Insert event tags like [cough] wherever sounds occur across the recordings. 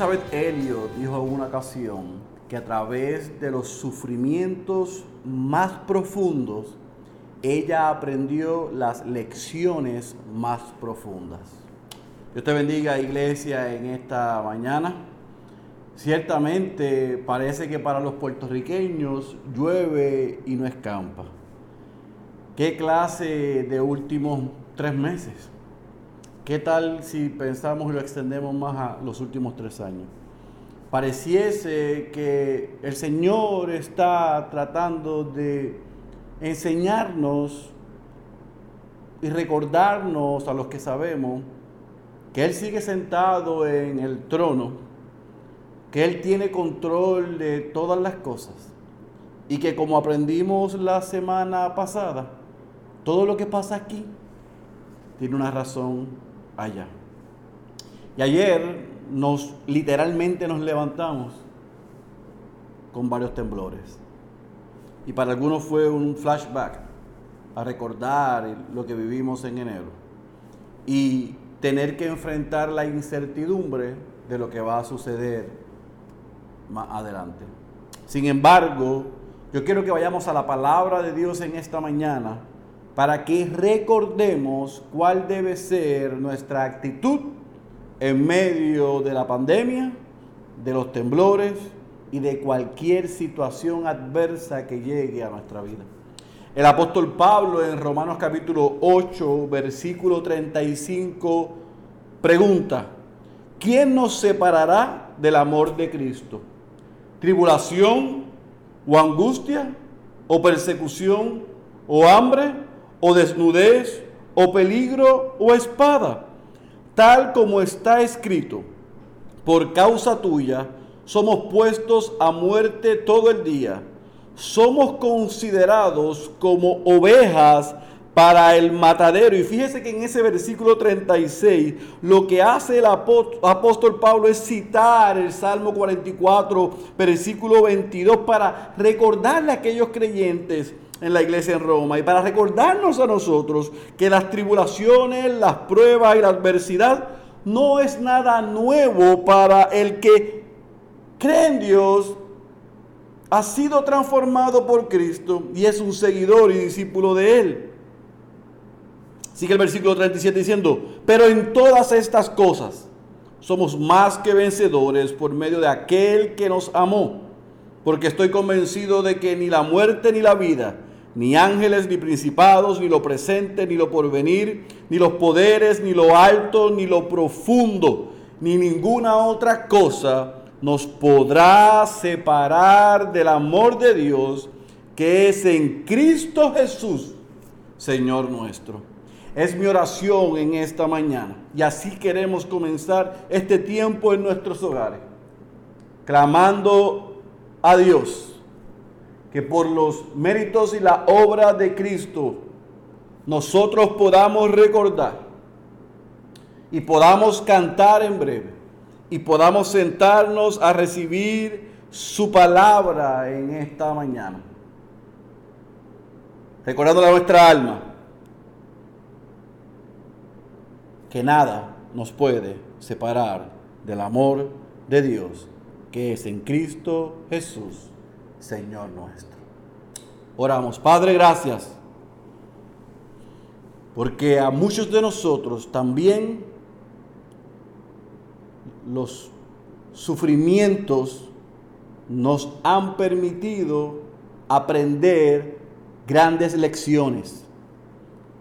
Elizabeth Elliot dijo en una ocasión que a través de los sufrimientos más profundos, ella aprendió las lecciones más profundas. Dios te bendiga, iglesia, en esta mañana. Ciertamente parece que para los puertorriqueños llueve y no escampa. ¿Qué clase de últimos tres meses? ¿Qué tal si pensamos y lo extendemos más a los últimos tres años? Pareciese que el Señor está tratando de enseñarnos y recordarnos a los que sabemos que Él sigue sentado en el trono, que Él tiene control de todas las cosas y que como aprendimos la semana pasada, todo lo que pasa aquí tiene una razón allá. Y ayer nos literalmente nos levantamos con varios temblores. Y para algunos fue un flashback a recordar lo que vivimos en enero y tener que enfrentar la incertidumbre de lo que va a suceder más adelante. Sin embargo, yo quiero que vayamos a la palabra de Dios en esta mañana para que recordemos cuál debe ser nuestra actitud en medio de la pandemia, de los temblores y de cualquier situación adversa que llegue a nuestra vida. El apóstol Pablo en Romanos capítulo 8, versículo 35, pregunta, ¿quién nos separará del amor de Cristo? ¿Tribulación o angustia o persecución o hambre o desnudez, o peligro, o espada, tal como está escrito, por causa tuya somos puestos a muerte todo el día, somos considerados como ovejas para el matadero. Y fíjese que en ese versículo 36 lo que hace el apóstol Pablo es citar el Salmo 44, versículo 22, para recordarle a aquellos creyentes en la iglesia en Roma y para recordarnos a nosotros que las tribulaciones, las pruebas y la adversidad no es nada nuevo para el que cree en Dios, ha sido transformado por Cristo y es un seguidor y discípulo de Él. Sigue el versículo 37 diciendo, pero en todas estas cosas somos más que vencedores por medio de aquel que nos amó, porque estoy convencido de que ni la muerte ni la vida, ni ángeles, ni principados, ni lo presente, ni lo porvenir, ni los poderes, ni lo alto, ni lo profundo, ni ninguna otra cosa nos podrá separar del amor de Dios que es en Cristo Jesús, Señor nuestro. Es mi oración en esta mañana y así queremos comenzar este tiempo en nuestros hogares, clamando a Dios que por los méritos y la obra de Cristo nosotros podamos recordar y podamos cantar en breve y podamos sentarnos a recibir su palabra en esta mañana. Recordando a nuestra alma que nada nos puede separar del amor de Dios que es en Cristo Jesús Señor nuestro. Oramos, Padre, gracias, porque a muchos de nosotros también los sufrimientos nos han permitido aprender grandes lecciones.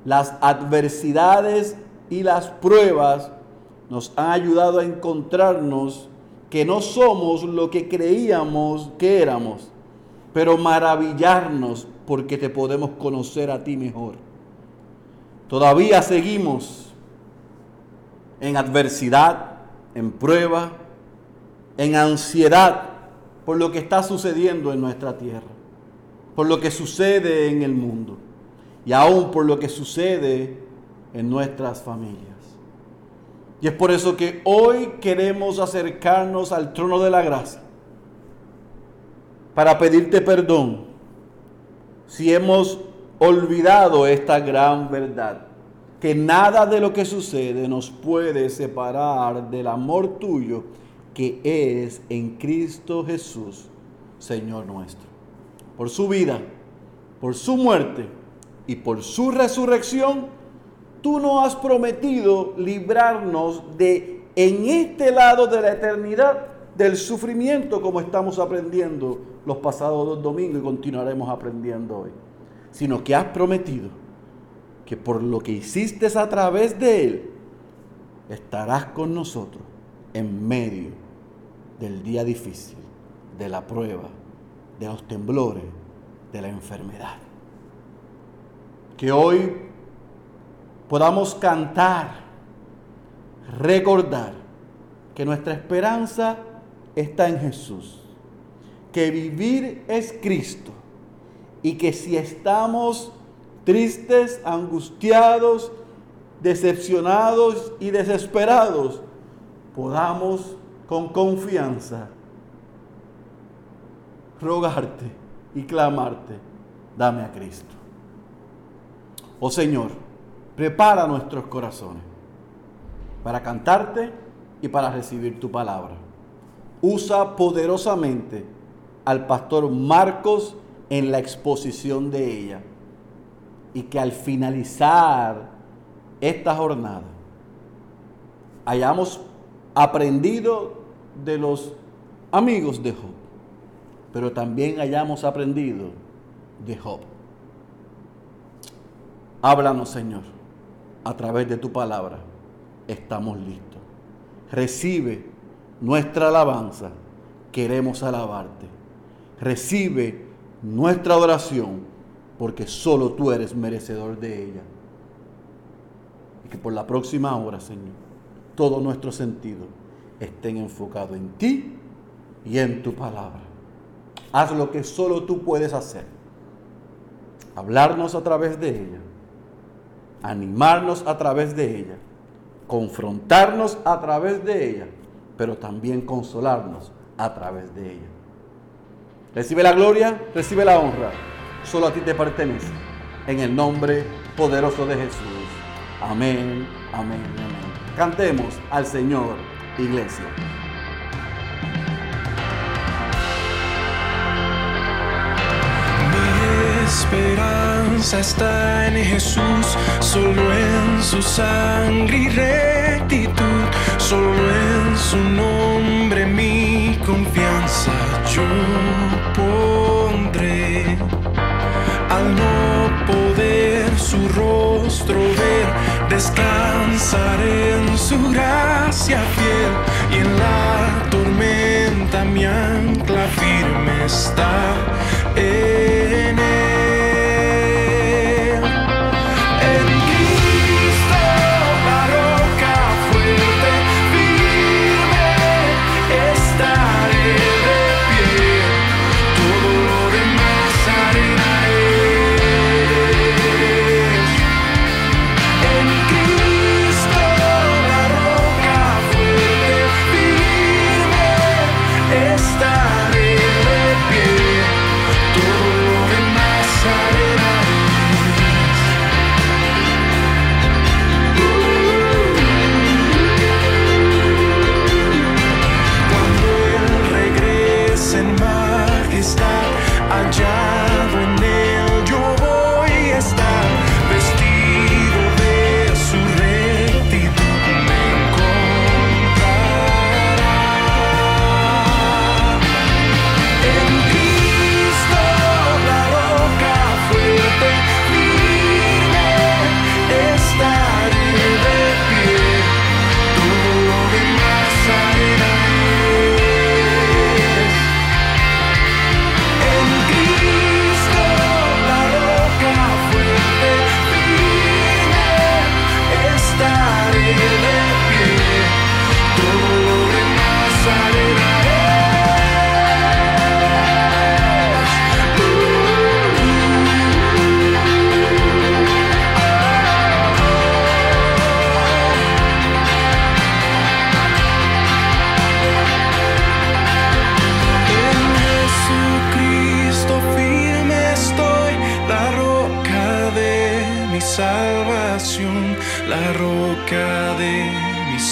Las adversidades y las pruebas nos han ayudado a encontrarnos que no somos lo que creíamos que éramos pero maravillarnos porque te podemos conocer a ti mejor. Todavía seguimos en adversidad, en prueba, en ansiedad por lo que está sucediendo en nuestra tierra, por lo que sucede en el mundo y aún por lo que sucede en nuestras familias. Y es por eso que hoy queremos acercarnos al trono de la gracia para pedirte perdón si hemos olvidado esta gran verdad, que nada de lo que sucede nos puede separar del amor tuyo que es en Cristo Jesús, Señor nuestro. Por su vida, por su muerte y por su resurrección, tú nos has prometido librarnos de en este lado de la eternidad del sufrimiento como estamos aprendiendo los pasados dos domingos y continuaremos aprendiendo hoy, sino que has prometido que por lo que hiciste a través de Él, estarás con nosotros en medio del día difícil, de la prueba, de los temblores, de la enfermedad. Que hoy podamos cantar, recordar que nuestra esperanza está en Jesús, que vivir es Cristo y que si estamos tristes, angustiados, decepcionados y desesperados, podamos con confianza rogarte y clamarte, dame a Cristo. Oh Señor, prepara nuestros corazones para cantarte y para recibir tu palabra. Usa poderosamente al pastor Marcos en la exposición de ella y que al finalizar esta jornada hayamos aprendido de los amigos de Job, pero también hayamos aprendido de Job. Háblanos, Señor, a través de tu palabra. Estamos listos. Recibe nuestra alabanza. Queremos alabarte. Recibe nuestra adoración porque solo tú eres merecedor de ella que por la próxima hora, Señor, todo nuestro sentido estén enfocados en ti y en tu palabra. Haz lo que solo tú puedes hacer. Hablarnos a través de ella, animarnos a través de ella, confrontarnos a través de ella, pero también consolarnos a través de ella. Recibe la gloria, recibe la honra. Solo a ti te pertenece. En el nombre poderoso de Jesús. Amén, amén, amén. Cantemos al Señor, iglesia. Mi esperanza está en Jesús, solo en su sangre y rectitud, solo en su nombre mi confianza yo pondré. Al no poder su rostro ver, descansaré en su gracia fiel y en la tormenta mi ancla firme está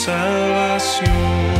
salvación.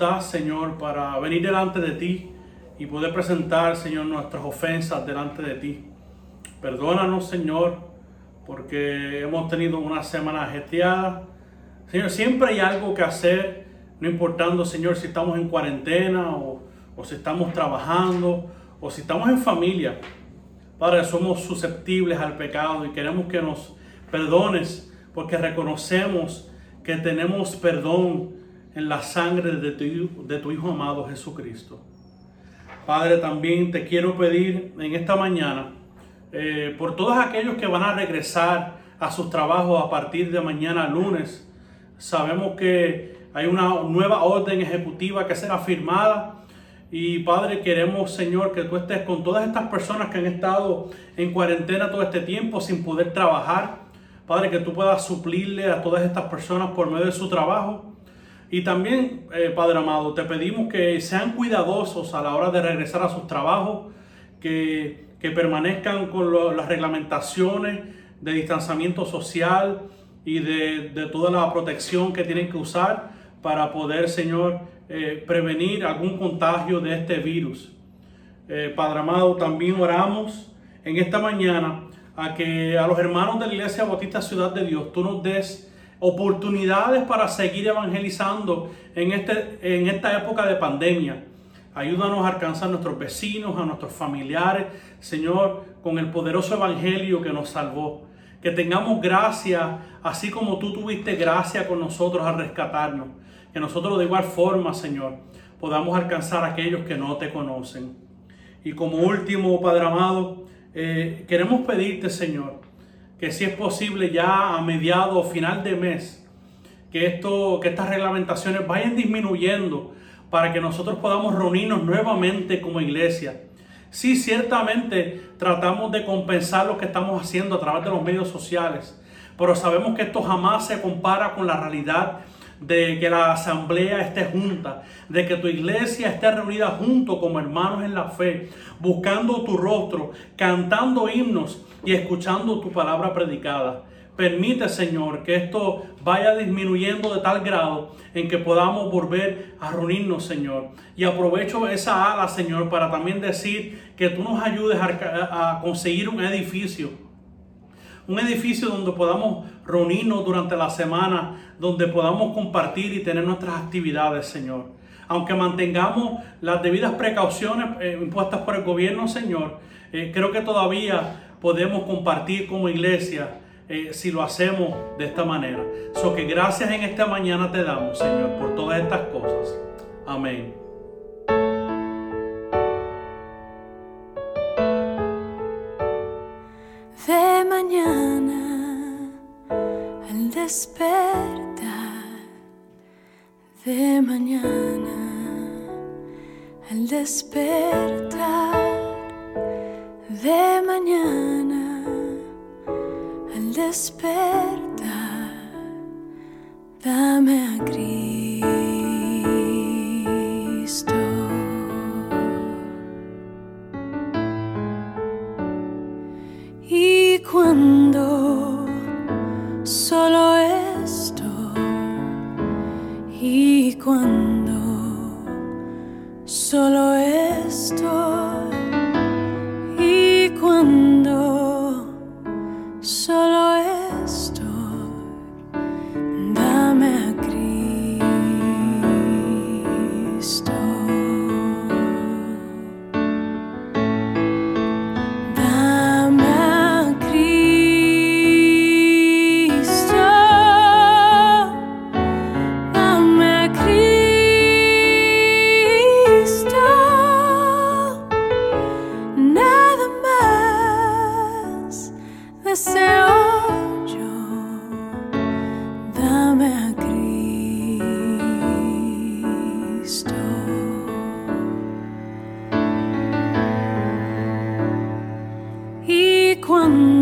Das, Señor, para venir delante de ti y poder presentar, Señor, nuestras ofensas delante de ti. Perdónanos, Señor, porque hemos tenido una semana ajetreada. Señor, siempre hay algo que hacer, no importando, Señor, si estamos en cuarentena o, o si estamos trabajando o si estamos en familia. Padre, somos susceptibles al pecado y queremos que nos perdones porque reconocemos que tenemos perdón en la sangre de tu, Hijo amado Jesucristo. Padre, también te quiero pedir en esta mañana eh, por todos aquellos que van a regresar a sus trabajos a partir de mañana lunes. Sabemos que hay una nueva orden ejecutiva que será firmada. Y Padre, queremos, Señor, que tú estés con todas estas personas que han estado en cuarentena todo este tiempo sin poder trabajar. Padre, que tú puedas suplirle a todas estas personas por medio de su trabajo. Y también, eh, Padre amado, te pedimos que sean cuidadosos a la hora de regresar a sus trabajos, que, permanezcan con las reglamentaciones de distanciamiento social y de, toda la protección que tienen que usar para poder, Señor, eh, prevenir algún contagio de este virus. Eh, Padre amado, también oramos en esta mañana a que a los hermanos de la Iglesia Bautista Ciudad de Dios tú nos des oportunidades para seguir evangelizando en, este, en esta época de pandemia. Ayúdanos a alcanzar a nuestros vecinos, a nuestros familiares, Señor, con el poderoso evangelio que nos salvó. Que tengamos gracia, así como tú tuviste gracia con nosotros al rescatarnos. Que nosotros de igual forma, Señor, podamos alcanzar a aquellos que no te conocen. Y como último, Padre amado, eh, queremos pedirte, Señor, que si es posible ya a mediado o final de mes, que, esto, que estas reglamentaciones vayan disminuyendo para que nosotros podamos reunirnos nuevamente como iglesia. Sí, ciertamente tratamos de compensar lo que estamos haciendo a través de los medios sociales, pero sabemos que esto jamás se compara con la realidad de que la asamblea esté junta, de que tu iglesia esté reunida junto como hermanos en la fe, buscando tu rostro, cantando himnos y escuchando tu palabra predicada. Permite, Señor, que esto vaya disminuyendo de tal grado en que podamos volver a reunirnos, Señor. Y aprovecho esa ala, Señor, para también decir que tú nos ayudes a, conseguir un edificio. Un edificio donde podamos reunirnos durante la semana, donde podamos compartir y tener nuestras actividades, Señor. Aunque mantengamos las debidas precauciones eh, impuestas por el gobierno, Señor, eh, creo que todavía podemos compartir como iglesia eh, si lo hacemos de esta manera. So que gracias en esta mañana te damos, Señor, por todas estas cosas. Amén. De mañana al despertar, de mañana al despertar de mañana al despertar, dame a Cristo. Y cuando solo esto, y cuando solo esto solo cuando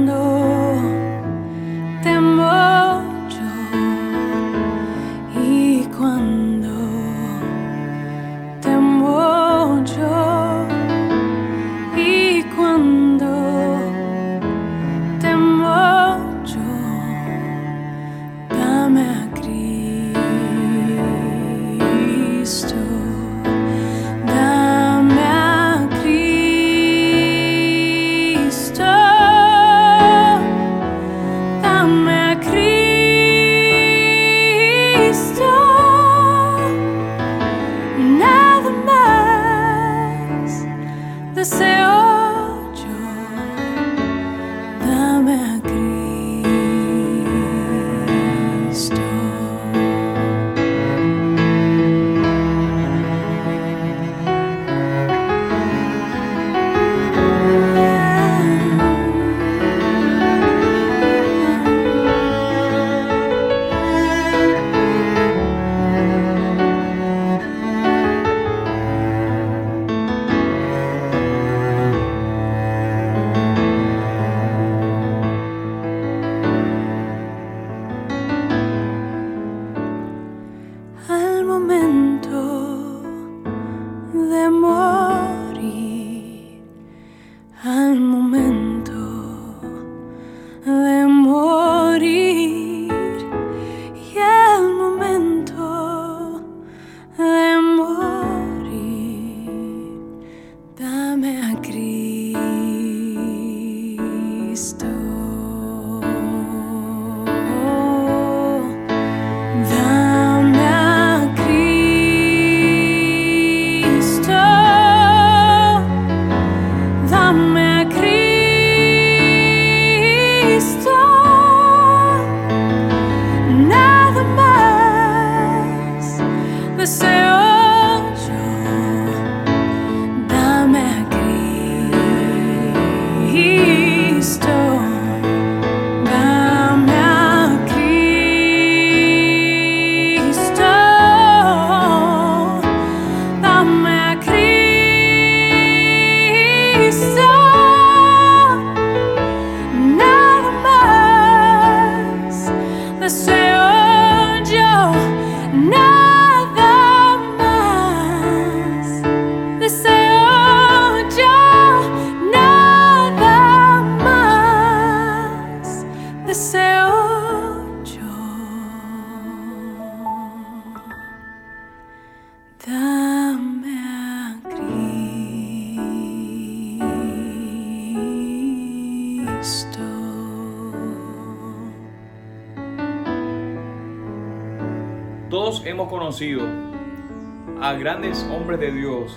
a grandes hombres de Dios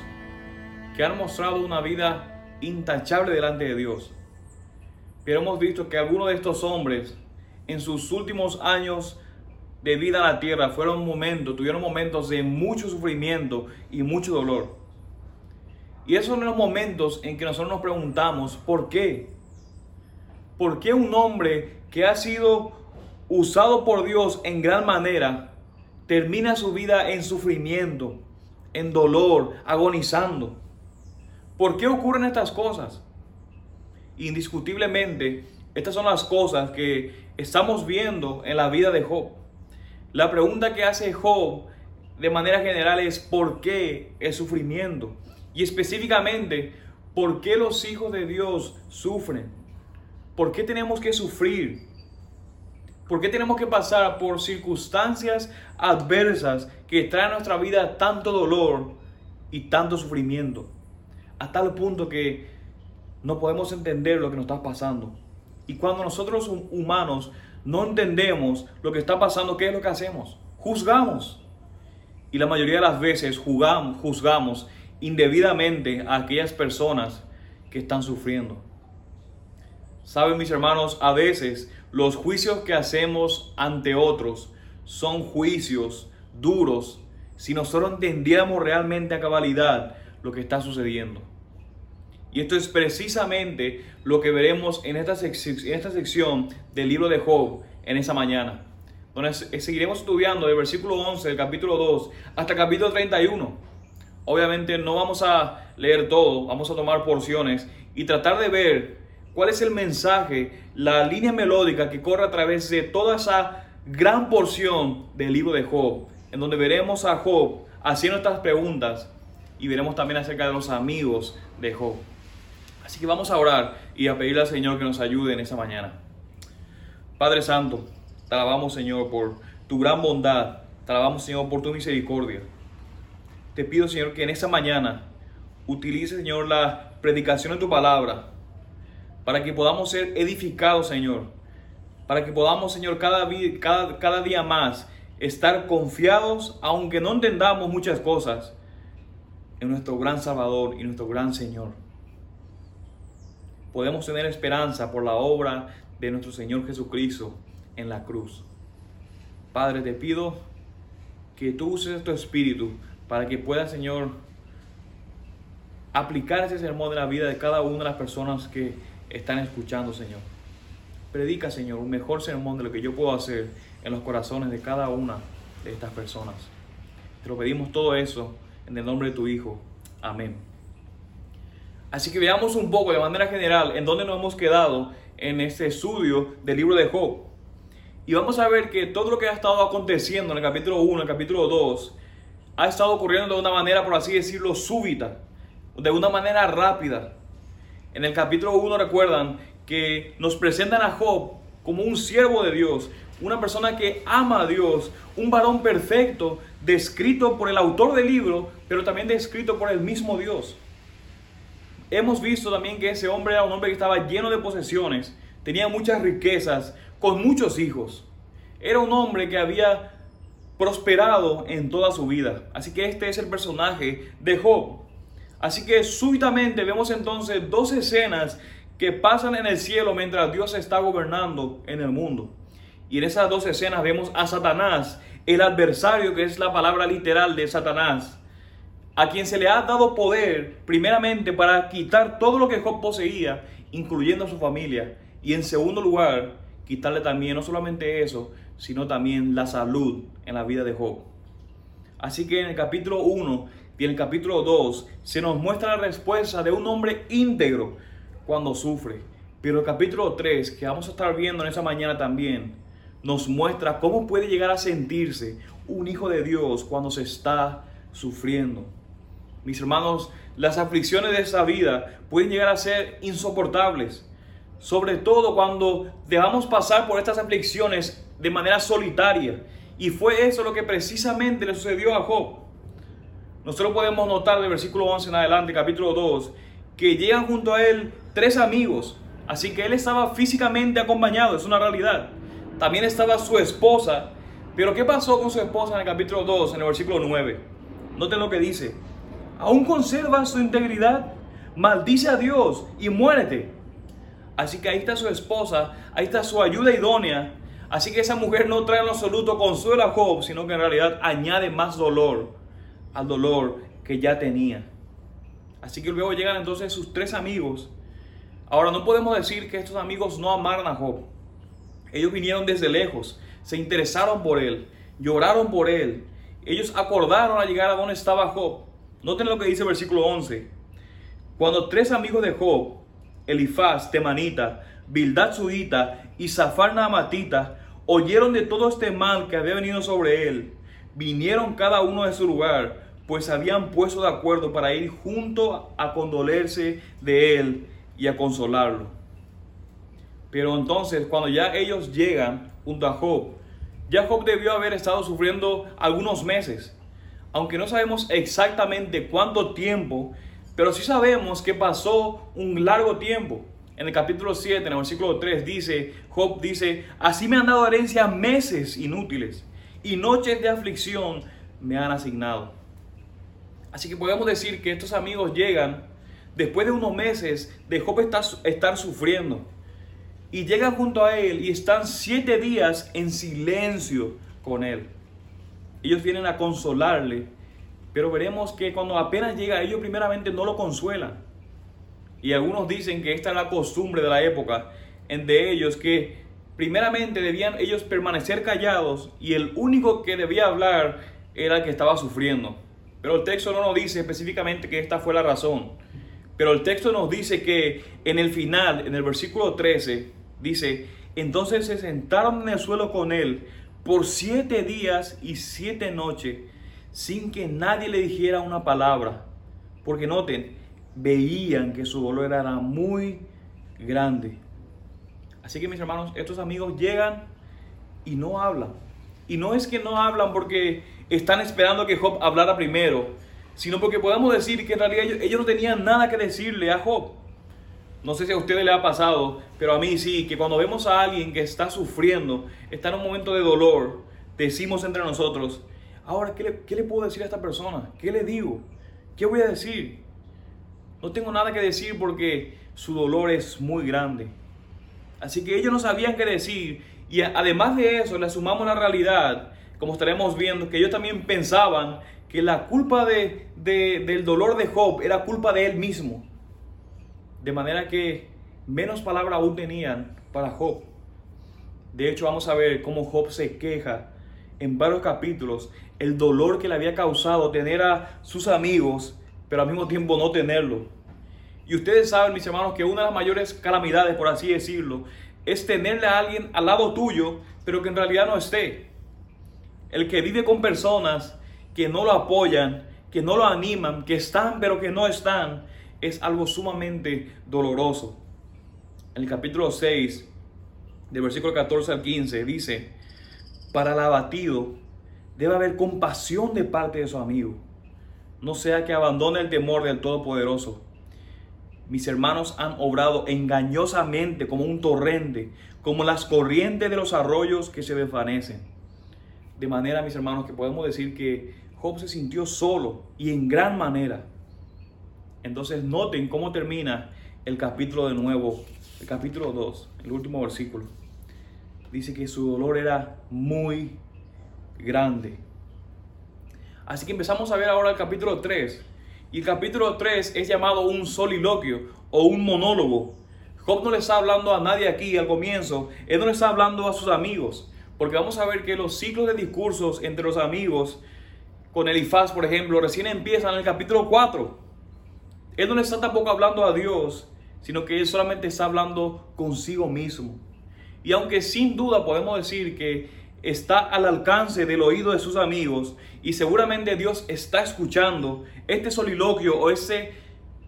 que han mostrado una vida intachable delante de Dios. Pero hemos visto que algunos de estos hombres en sus últimos años de vida en la tierra fueron momentos, tuvieron momentos de mucho sufrimiento y mucho dolor. Y esos son los momentos en que nosotros nos preguntamos, ¿por qué? ¿Por qué un hombre que ha sido usado por Dios en gran manera termina su vida en sufrimiento, en dolor, agonizando? ¿Por qué ocurren estas cosas? Indiscutiblemente, estas son las cosas que estamos viendo en la vida de Job. La pregunta que hace Job de manera general es ¿por qué el sufrimiento? Y específicamente, ¿por qué los hijos de Dios sufren? ¿Por qué tenemos que sufrir? ¿Por qué tenemos que pasar por circunstancias adversas que traen a nuestra vida tanto dolor y tanto sufrimiento? A tal punto que no podemos entender lo que nos está pasando. Y cuando nosotros hum- humanos no entendemos lo que está pasando, ¿qué es lo que hacemos? Juzgamos. Y la mayoría de las veces juzgamos indebidamente a aquellas personas que están sufriendo. Saben mis hermanos, a veces los juicios que hacemos ante otros son juicios duros si nosotros entendiéramos realmente a cabalidad lo que está sucediendo. Y esto es precisamente lo que veremos en esta, sección del libro de Job en esa mañana. Donde se- seguiremos estudiando del versículo 11 del capítulo 2 hasta el capítulo 31. Obviamente no vamos a leer todo, vamos a tomar porciones y tratar de ver cuál es el mensaje, la línea melódica que corre a través de toda esa gran porción del libro de Job, en donde veremos a Job haciendo estas preguntas y veremos también acerca de los amigos de Job. Así que vamos a orar y a pedirle al Señor que nos ayude en esa mañana. Padre Santo, te alabamos Señor por tu gran bondad, te alabamos Señor por tu misericordia. Te pido Señor que en esa mañana utilice Señor la predicación de tu palabra para que podamos ser edificados Señor, para que podamos Señor cada, día más estar confiados, aunque no entendamos muchas cosas, en nuestro gran Salvador y nuestro gran Señor podemos tener esperanza por la obra de nuestro Señor Jesucristo en la cruz. Padre, te pido que tú uses tu espíritu para que pueda, Señor, aplicar ese sermón en la vida de cada una de las personas que están escuchando, Señor. Predica, Señor, un mejor sermón de lo que yo puedo hacer en los corazones de cada una de estas personas. Te lo pedimos todo eso en el nombre de tu Hijo. Amén. Así que veamos un poco de manera general en dónde nos hemos quedado en este estudio del libro de Job. Y vamos a ver que todo lo que ha estado aconteciendo en el capítulo 1, en el capítulo 2, ha estado ocurriendo de una manera, por así decirlo, súbita, de una manera rápida. En el capítulo 1 recuerdan que nos presentan a Job como un siervo de Dios, una persona que ama a Dios, un varón perfecto, descrito por el autor del libro, pero también descrito por el mismo Dios. Hemos visto también que ese hombre era un hombre que estaba lleno de posesiones, tenía muchas riquezas, con muchos hijos. Era un hombre que había prosperado en toda su vida. Así que este es el personaje de Job. Así que súbitamente vemos entonces dos escenas que pasan en el cielo mientras Dios está gobernando en el mundo. Y en esas dos escenas vemos a Satanás, el adversario que es la palabra literal de Satanás, a quien se le ha dado poder primeramente para quitar todo lo que Job poseía, incluyendo a su familia, y en segundo lugar, quitarle también no solamente eso, sino también la salud en la vida de Job. Así que en el capítulo 1 y en el capítulo 2 se nos muestra la respuesta de un hombre íntegro cuando sufre. Pero el capítulo 3, que vamos a estar viendo en esa mañana también, nos muestra cómo puede llegar a sentirse un hijo de Dios cuando se está sufriendo. Mis hermanos, las aflicciones de esta vida pueden llegar a ser insoportables, sobre todo cuando debamos pasar por estas aflicciones de manera solitaria. Y fue eso lo que precisamente le sucedió a Job. Nosotros podemos notar del versículo 11 en adelante, capítulo 2, que llegan junto a él tres amigos. Así que él estaba físicamente acompañado, es una realidad. También estaba su esposa. Pero ¿qué pasó con su esposa en el capítulo 2, en el versículo 9? Noten lo que dice. Aún conserva su integridad, maldice a Dios y muérete. Así que ahí está su esposa, ahí está su ayuda idónea. Así que esa mujer no trae en absoluto consuelo a Job, sino que en realidad añade más dolor al dolor que ya tenía. Así que luego llegan entonces sus tres amigos. Ahora no podemos decir que estos amigos no amaran a Job. Ellos vinieron desde lejos, se interesaron por él, lloraron por él. Ellos acordaron a llegar a donde estaba Job. Noten lo que dice el versículo 11. Cuando tres amigos de Job, Elifaz, Temanita, Bildad Suita y Zafar Naamatita, oyeron de todo este mal que había venido sobre él, vinieron cada uno de su lugar, pues habían puesto de acuerdo para ir junto a condolerse de él y a consolarlo. Pero entonces, cuando ya ellos llegan junto a Job, ya Job debió haber estado sufriendo algunos meses, aunque no sabemos exactamente cuánto tiempo, pero sí sabemos que pasó un largo tiempo. En el capítulo 7, en el versículo 3, dice, Job dice, así me han dado herencia meses inútiles y noches de aflicción me han asignado. Así que podemos decir que estos amigos llegan después de unos meses de Job estar, estar sufriendo. Y llegan junto a él y están siete días en silencio con él. Ellos vienen a consolarle, pero veremos que cuando apenas llega, ellos primeramente no lo consuelan. Y algunos dicen que esta es la costumbre de la época, en de ellos que primeramente debían ellos permanecer callados y el único que debía hablar era el que estaba sufriendo. Pero el texto no nos dice específicamente que esta fue la razón. Pero el texto nos dice que en el final, en el versículo 13, dice, entonces se sentaron en el suelo con él por siete días y siete noches sin que nadie le dijera una palabra. Porque noten, veían que su dolor era muy grande. Así que mis hermanos, estos amigos llegan y no hablan. Y no es que no hablan porque están esperando que Job hablara primero, sino porque podemos decir que en realidad ellos, no tenían nada que decirle a Job. No sé si a ustedes les ha pasado, pero a mí sí, que cuando vemos a alguien que está sufriendo, está en un momento de dolor, decimos entre nosotros, ahora, ¿qué le, qué le puedo decir a esta persona? ¿Qué le digo? ¿Qué voy a decir? No tengo nada que decir porque su dolor es muy grande. Así que ellos no sabían qué decir. Y además de eso, le sumamos la realidad, como estaremos viendo, que ellos también pensaban que la culpa de, del dolor de Job era culpa de él mismo. De manera que menos palabra aún tenían para Job. De hecho, vamos a ver cómo Job se queja en varios capítulos el dolor que le había causado tener a sus amigos, pero al mismo tiempo no tenerlo. Y ustedes saben, mis hermanos, que una de las mayores calamidades, por así decirlo, es tenerle a alguien al lado tuyo, pero que en realidad no esté. El que vive con personas que no lo apoyan, que no lo animan, que están pero que no están, es algo sumamente doloroso. En el capítulo 6, del versículo 14 al 15, dice, para el abatido debe haber compasión de parte de su amigo, no sea que abandone el temor del Todopoderoso mis hermanos han obrado engañosamente como un torrente, como las corrientes de los arroyos que se desvanecen. De manera, mis hermanos, que podemos decir que Job se sintió solo y en gran manera. Entonces noten cómo termina el capítulo de nuevo, el capítulo 2, el último versículo. Dice que su dolor era muy grande. Así que empezamos a ver ahora el capítulo 3. Y el capítulo 3 es llamado un soliloquio o un monólogo. Job no le está hablando a nadie aquí al comienzo, él no le está hablando a sus amigos, porque vamos a ver que los ciclos de discursos entre los amigos, con Elifaz por ejemplo, recién empiezan en el capítulo 4. Él no le está tampoco hablando a Dios, sino que él solamente está hablando consigo mismo. Y aunque sin duda podemos decir que está al alcance del oído de sus amigos y seguramente Dios está escuchando, este soliloquio o ese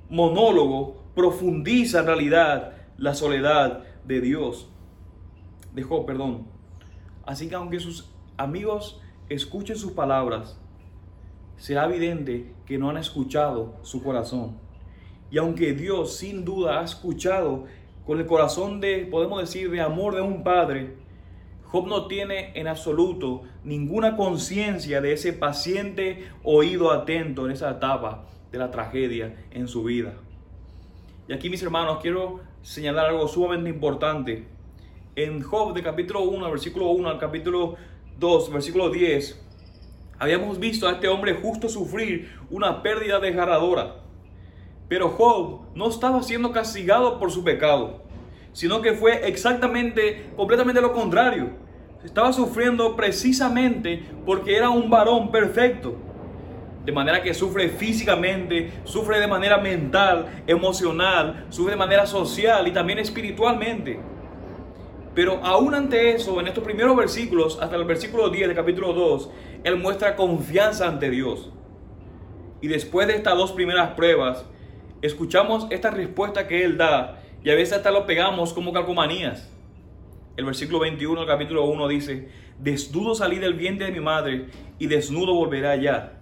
monólogo profundiza en realidad la soledad de Dios, de Job, perdón. Así que aunque sus amigos escuchen sus palabras, será evidente que no han escuchado su corazón. Y aunque Dios sin duda ha escuchado con el corazón de, podemos decir, de amor de un padre, Job no tiene en absoluto ninguna conciencia de ese paciente oído atento en esa etapa de la tragedia en su vida. Y aquí, mis hermanos, quiero señalar algo sumamente importante. En Job, de capítulo 1, versículo 1 al capítulo 2, versículo 10, habíamos visto a este hombre justo sufrir una pérdida desgarradora. Pero Job no estaba siendo castigado por su pecado, sino que fue exactamente, completamente lo contrario. Estaba sufriendo precisamente porque era un varón perfecto. De manera que sufre físicamente, sufre de manera mental, emocional, sufre de manera social y también espiritualmente. Pero aún ante eso, en estos primeros versículos, hasta el versículo 10 del capítulo 2, Él muestra confianza ante Dios. Y después de estas dos primeras pruebas, escuchamos esta respuesta que Él da y a veces hasta lo pegamos como calcomanías. El versículo 21 del capítulo 1 dice, desnudo salí del vientre de mi madre y desnudo volveré allá.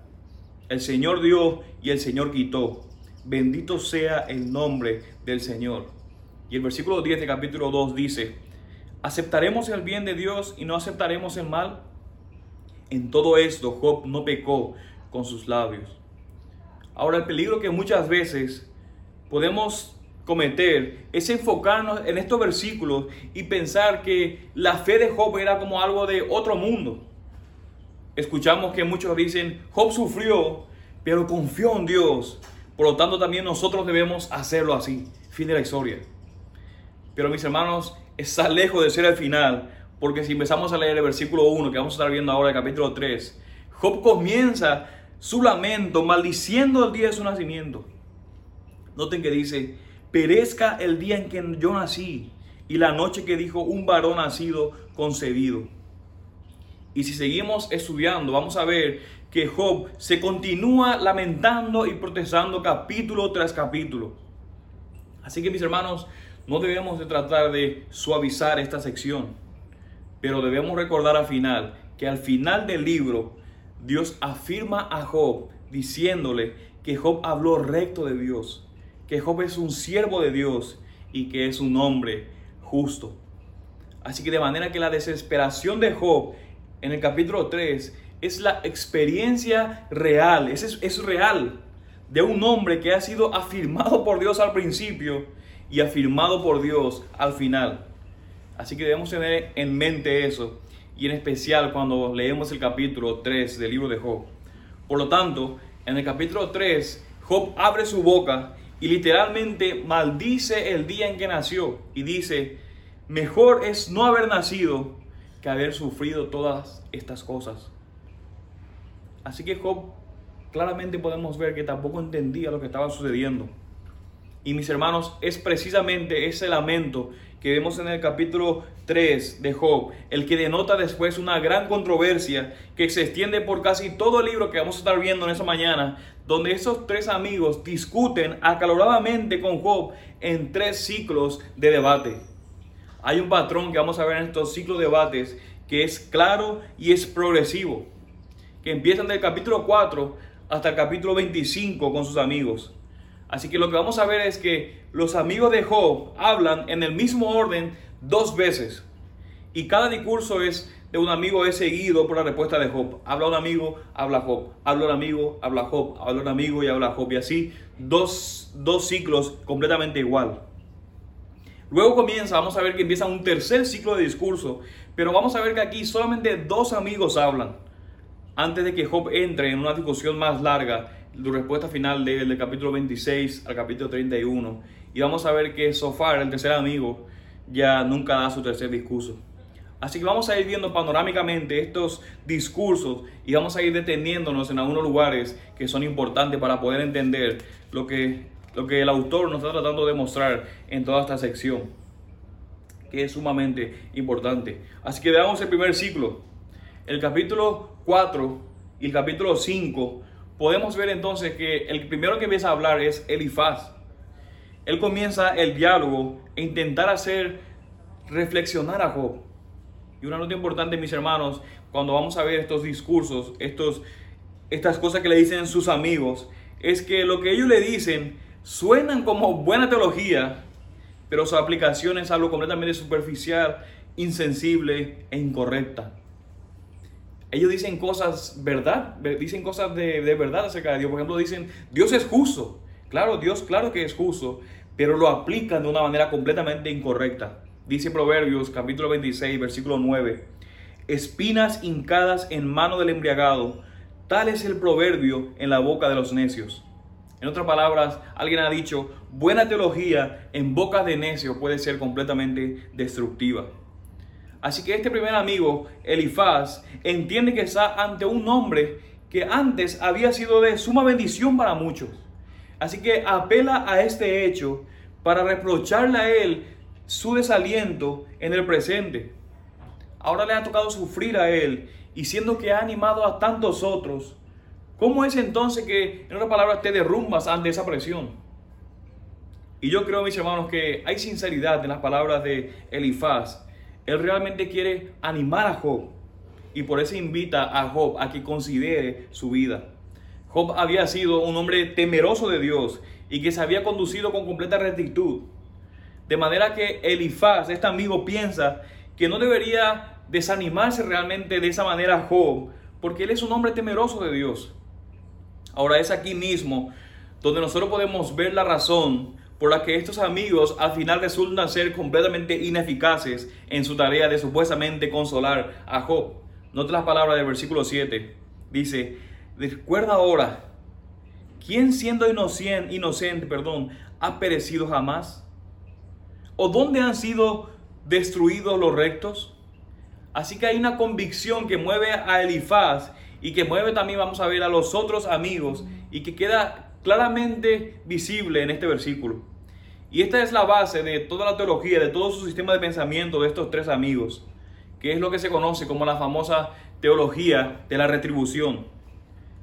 El Señor dio y el Señor quitó. Bendito sea el nombre del Señor. Y el versículo 10 del capítulo 2 dice, ¿aceptaremos el bien de Dios y no aceptaremos el mal? En todo esto Job no pecó con sus labios. Ahora el peligro que muchas veces podemos cometer es enfocarnos en estos versículos y pensar que la fe de Job era como algo de otro mundo. Escuchamos que muchos dicen, Job sufrió, pero confió en Dios. Por lo tanto, también nosotros debemos hacerlo así. Fin de la historia. Pero mis hermanos, está lejos de ser el final, porque si empezamos a leer el versículo 1 que vamos a estar viendo ahora, el capítulo 3, Job comienza su lamento maldiciendo el día de su nacimiento. Noten que dice, perezca el día en que yo nací y la noche que dijo un varón nacido concebido. Y si seguimos estudiando, vamos a ver que Job se continúa lamentando y protestando capítulo tras capítulo. Así que mis hermanos, no debemos de tratar de suavizar esta sección, pero debemos recordar al final que al final del libro Dios afirma a Job diciéndole que Job habló recto de Dios, que Job es un siervo de Dios y que es un hombre justo. Así que de manera que la desesperación de Job en el capítulo 3 es la experiencia real, es, es real de un hombre que ha sido afirmado por Dios al principio y afirmado por Dios al final. Así que debemos tener en mente eso y en especial cuando leemos el capítulo 3 del libro de Job. Por lo tanto, en el capítulo 3, Job abre su boca y literalmente maldice el día en que nació y dice, mejor es no haber nacido que haber sufrido todas estas cosas. Así que Job claramente podemos ver que tampoco entendía lo que estaba sucediendo. Y mis hermanos, es precisamente ese lamento que vemos en el capítulo 3 de Job, el que denota después una gran controversia que se extiende por casi todo el libro que vamos a estar viendo en esa mañana, donde esos tres amigos discuten acaloradamente con Job en tres ciclos de debate. Hay un patrón que vamos a ver en estos ciclos de debates que es claro y es progresivo, que empiezan del capítulo 4 hasta el capítulo 25 con sus amigos. Así que lo que vamos a ver es que los amigos de Job hablan en el mismo orden dos veces. Y cada discurso es de un amigo es seguido por la respuesta de Job. Habla un amigo, habla Job. Habla un amigo, habla Job. Habla un amigo y habla Job. Y así dos, dos ciclos completamente igual. Luego comienza, vamos a ver que empieza un tercer ciclo de discurso. Pero vamos a ver que aquí solamente dos amigos hablan. Antes de que Job entre en una discusión más larga la respuesta final del, capítulo 26 al capítulo 31. Y vamos a ver que Sofar, el tercer amigo, ya nunca da su tercer discurso. Así que vamos a ir viendo panorámicamente estos discursos y vamos a ir deteniéndonos en algunos lugares que son importantes para poder entender lo que, lo que el autor nos está tratando de mostrar en toda esta sección. que es sumamente importante. Así que veamos el primer ciclo. El capítulo 4 y el capítulo 5, podemos ver entonces que el primero que empieza a hablar es Elifaz. Él comienza el diálogo e intentar hacer reflexionar a Job. Y una nota importante, mis hermanos, cuando vamos a ver estos discursos, estos, estas cosas que le dicen sus amigos, es que lo que ellos le dicen suenan como buena teología, pero su aplicación es algo completamente superficial, insensible e incorrecta. Ellos dicen cosas verdad, dicen cosas de, de verdad acerca de Dios. Por ejemplo, dicen, Dios es justo. Claro, Dios, claro que es justo, pero lo aplican de una manera completamente incorrecta. Dice Proverbios capítulo 26, versículo 9, espinas hincadas en mano del embriagado, tal es el proverbio en la boca de los necios. En otras palabras, alguien ha dicho, buena teología en boca de necio puede ser completamente destructiva. Así que este primer amigo, Elifaz, entiende que está ante un hombre que antes había sido de suma bendición para muchos. Así que apela a este hecho para reprocharle a él su desaliento en el presente. Ahora le ha tocado sufrir a él y siendo que ha animado a tantos otros, ¿cómo es entonces que, en otras palabras, te derrumbas ante esa presión? Y yo creo, mis hermanos, que hay sinceridad en las palabras de Elifaz. Él realmente quiere animar a Job y por eso invita a Job a que considere su vida. Job había sido un hombre temeroso de Dios y que se había conducido con completa rectitud. De manera que Elifaz, este amigo, piensa que no debería desanimarse realmente de esa manera Job, porque él es un hombre temeroso de Dios. Ahora es aquí mismo donde nosotros podemos ver la razón por la que estos amigos al final resultan ser completamente ineficaces en su tarea de supuestamente consolar a Job. Note las palabras del versículo 7. Dice, recuerda ahora, ¿quién siendo inocente, inocente perdón, ha perecido jamás? ¿O dónde han sido destruidos los rectos? Así que hay una convicción que mueve a Elifaz y que mueve también, vamos a ver, a los otros amigos y que queda claramente visible en este versículo. Y esta es la base de toda la teología, de todo su sistema de pensamiento de estos tres amigos, que es lo que se conoce como la famosa teología de la retribución.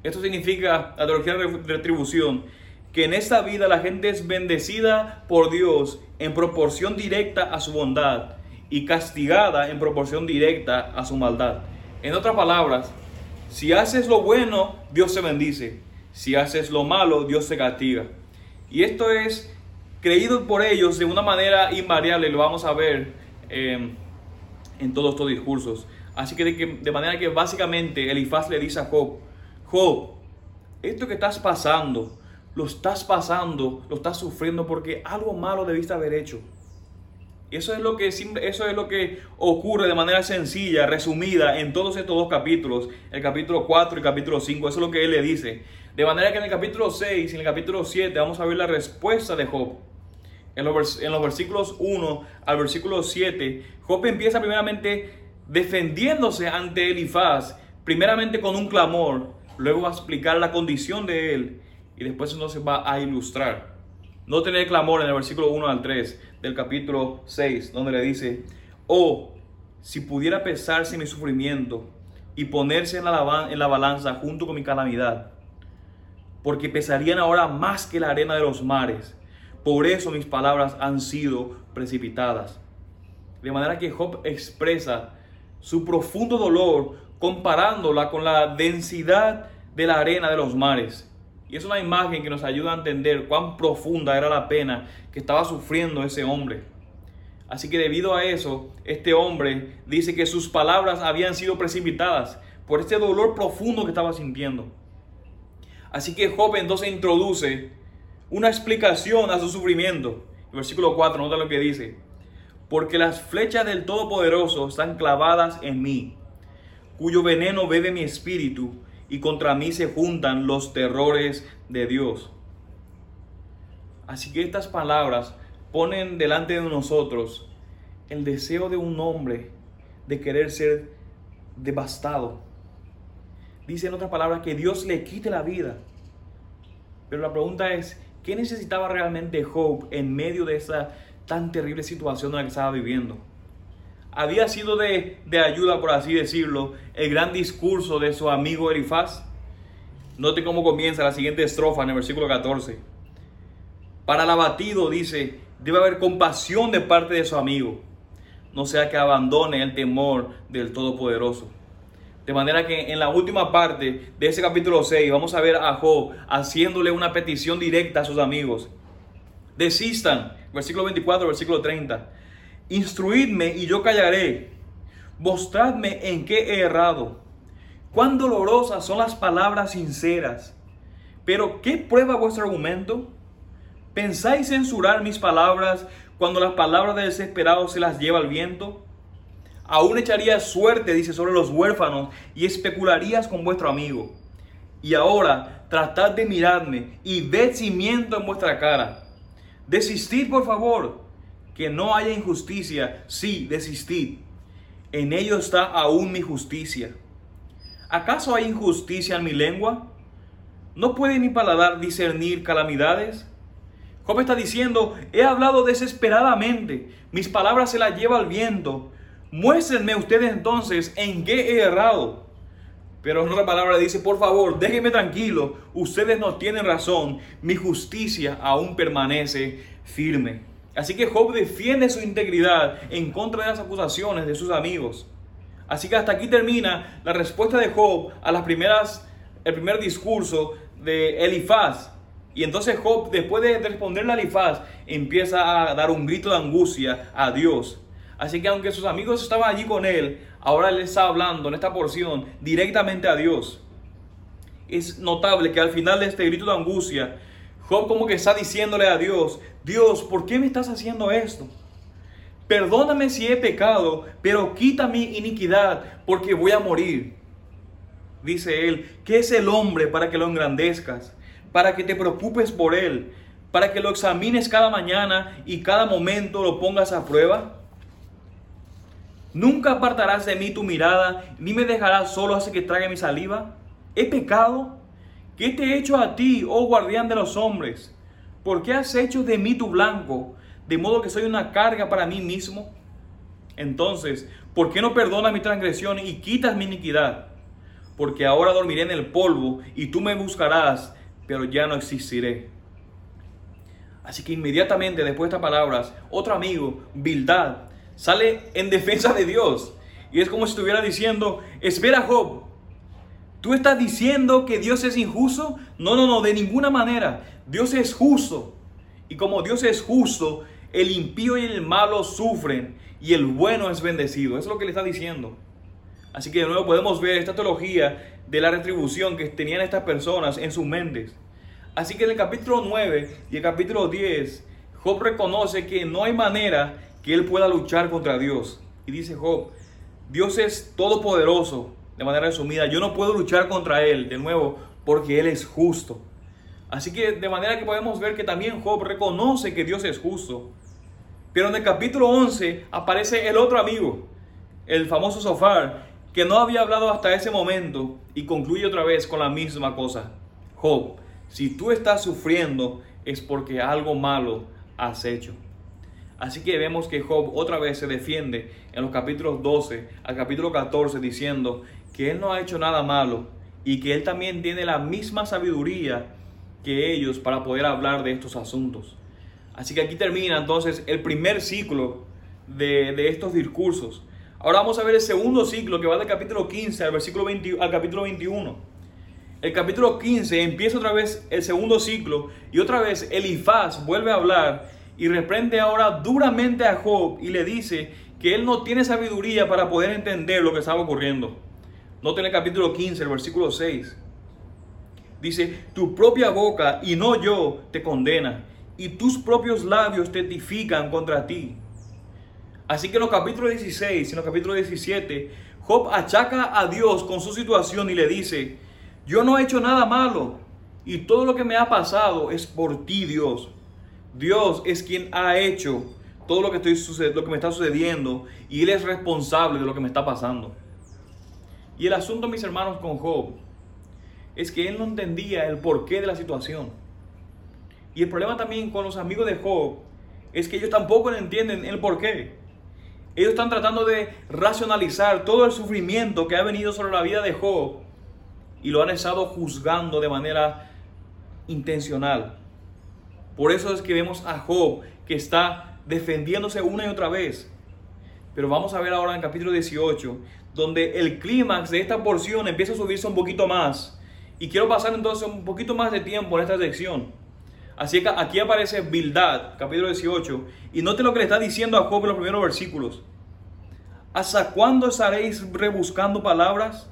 Esto significa la teología de retribución, que en esta vida la gente es bendecida por Dios en proporción directa a su bondad y castigada en proporción directa a su maldad. En otras palabras, si haces lo bueno, Dios se bendice. Si haces lo malo, Dios se castiga. Y esto es creído por ellos de una manera invariable, lo vamos a ver eh, en todos estos discursos. Así que de, manera que básicamente Elifaz le dice a Job, Job, esto que estás pasando, lo estás pasando, lo estás sufriendo porque algo malo debiste haber hecho. Eso es lo que eso es lo que ocurre de manera sencilla, resumida en todos estos dos capítulos, el capítulo 4 y el capítulo 5, eso es lo que él le dice. De manera que en el capítulo 6 y en el capítulo 7 vamos a ver la respuesta de Job. En los, versículos 1 al versículo 7, Job empieza primeramente defendiéndose ante Elifaz, primeramente con un clamor, luego va a explicar la condición de él y después entonces va a ilustrar. No tener clamor en el versículo 1 al 3 del capítulo 6, donde le dice, oh, si pudiera pesarse mi sufrimiento y ponerse en la balanza junto con mi calamidad, porque pesarían ahora más que la arena de los mares. Por eso mis palabras han sido precipitadas. De manera que Job expresa su profundo dolor comparándola con la densidad de la arena de los mares. Y es una imagen que nos ayuda a entender cuán profunda era la pena que estaba sufriendo ese hombre. Así que debido a eso, este hombre dice que sus palabras habían sido precipitadas por este dolor profundo que estaba sintiendo. Así que Job entonces introduce una explicación a su sufrimiento. Versículo 4, nota lo que dice. Porque las flechas del Todopoderoso están clavadas en mí, cuyo veneno bebe mi espíritu y contra mí se juntan los terrores de Dios. Así que estas palabras ponen delante de nosotros el deseo de un hombre de querer ser devastado. Dice en otras palabras que Dios le quite la vida. Pero la pregunta es, ¿qué necesitaba realmente Job en medio de esa tan terrible situación en la que estaba viviendo? había sido de, de ayuda, por así decirlo, el gran discurso de su amigo Elifaz. Note cómo comienza la siguiente estrofa en el versículo 14. Para el abatido dice, debe haber compasión de parte de su amigo, no sea que abandone el temor del Todopoderoso. De manera que en la última parte de ese capítulo 6 vamos a ver a Job haciéndole una petición directa a sus amigos. Desistan, versículo 24, versículo 30. Instruidme y yo callaré. Mostradme en qué he errado. Cuán dolorosas son las palabras sinceras. Pero ¿qué prueba vuestro argumento? ¿Pensáis censurar mis palabras cuando las palabras de desesperados se las lleva el viento? Aún echarías suerte, dice, sobre los huérfanos y especularías con vuestro amigo. Y ahora tratad de mirarme y ved si miento en vuestra cara. Desistid, por favor, que no haya injusticia. Sí, desistid. En ello está aún mi justicia. ¿Acaso hay injusticia en mi lengua? ¿No puede mi paladar discernir calamidades? Job está diciendo, he hablado desesperadamente, mis palabras se las lleva el viento. Muéstrenme ustedes entonces en qué he errado. Pero en otra palabra dice, por favor, déjenme tranquilo, ustedes no tienen razón, mi justicia aún permanece firme. Así que Job defiende su integridad en contra de las acusaciones de sus amigos. Así que hasta aquí termina la respuesta de Job a las primeras, el primer discurso de Elifaz. Y entonces Job, después de responderle a Elifaz, empieza a dar un grito de angustia a Dios. Así que aunque sus amigos estaban allí con él, ahora él está hablando en esta porción directamente a Dios. Es notable que al final de este grito de angustia, Job como que está diciéndole a Dios, Dios, ¿por qué me estás haciendo esto? Perdóname si he pecado, pero quita mi iniquidad, porque voy a morir. Dice él, ¿qué es el hombre para que lo engrandezcas? Para que te preocupes por él, para que lo examines cada mañana y cada momento lo pongas a prueba. Nunca apartarás de mí tu mirada, ni me dejarás solo hasta que trague mi saliva. ¿He pecado? ¿Qué te he hecho a ti, oh guardián de los hombres? ¿Por qué has hecho de mí tu blanco, de modo que soy una carga para mí mismo? Entonces, ¿por qué no perdonas mi transgresión y quitas mi iniquidad? Porque ahora dormiré en el polvo y tú me buscarás, pero ya no existiré. Así que inmediatamente después de estas palabras, otro amigo, Bildad, sale en defensa de Dios. Y es como si estuviera diciendo, espera Job, ¿tú estás diciendo que Dios es injusto? No, no, no, de ninguna manera. Dios es justo. Y como Dios es justo, el impío y el malo sufren y el bueno es bendecido. Eso es lo que le está diciendo. Así que de nuevo podemos ver esta teología de la retribución que tenían estas personas en sus mentes. Así que en el capítulo 9 y el capítulo 10, Job reconoce que no hay manera que él pueda luchar contra Dios. Y dice Job, Dios es todopoderoso, de manera resumida, yo no puedo luchar contra Él, de nuevo, porque Él es justo. Así que de manera que podemos ver que también Job reconoce que Dios es justo. Pero en el capítulo 11 aparece el otro amigo, el famoso Sofar, que no había hablado hasta ese momento y concluye otra vez con la misma cosa. Job, si tú estás sufriendo es porque algo malo has hecho. Así que vemos que Job otra vez se defiende en los capítulos 12 al capítulo 14 diciendo que él no ha hecho nada malo y que él también tiene la misma sabiduría que ellos para poder hablar de estos asuntos. Así que aquí termina entonces el primer ciclo de, estos discursos. Ahora vamos a ver el segundo ciclo que va del capítulo 15 al, versículo 20, al capítulo 21. El capítulo 15 empieza otra vez el segundo ciclo y otra vez Elifaz vuelve a hablar y reprende ahora duramente a Job y le dice que él no tiene sabiduría para poder entender lo que estaba ocurriendo. Noten el capítulo 15, el versículo 6. Dice, tu propia boca y no yo te condena, y tus propios labios testifican contra ti. Así que en los capítulos 16 y en los capítulos 17, Job achaca a Dios con su situación y le dice, yo no he hecho nada malo, y todo lo que me ha pasado es por ti, Dios. Dios es quien ha hecho todo lo que, estoy, lo que me está sucediendo y Él es responsable de lo que me está pasando. Y el asunto, mis hermanos, con Job es que él no entendía el porqué de la situación. Y el problema también con los amigos de Job es que ellos tampoco entienden el porqué. Ellos están tratando de racionalizar todo el sufrimiento que ha venido sobre la vida de Job y lo han estado juzgando de manera intencional. Por eso es que vemos a Job que está defendiéndose una y otra vez. Pero vamos a ver ahora en capítulo 18, donde el clímax de esta porción empieza a subirse un poquito más. Y quiero pasar entonces un poquito más de tiempo en esta sección. Así que aquí aparece Bildad, capítulo 18, y note lo que le está diciendo a Job en los primeros versículos. ¿Hasta cuándo estaréis rebuscando palabras?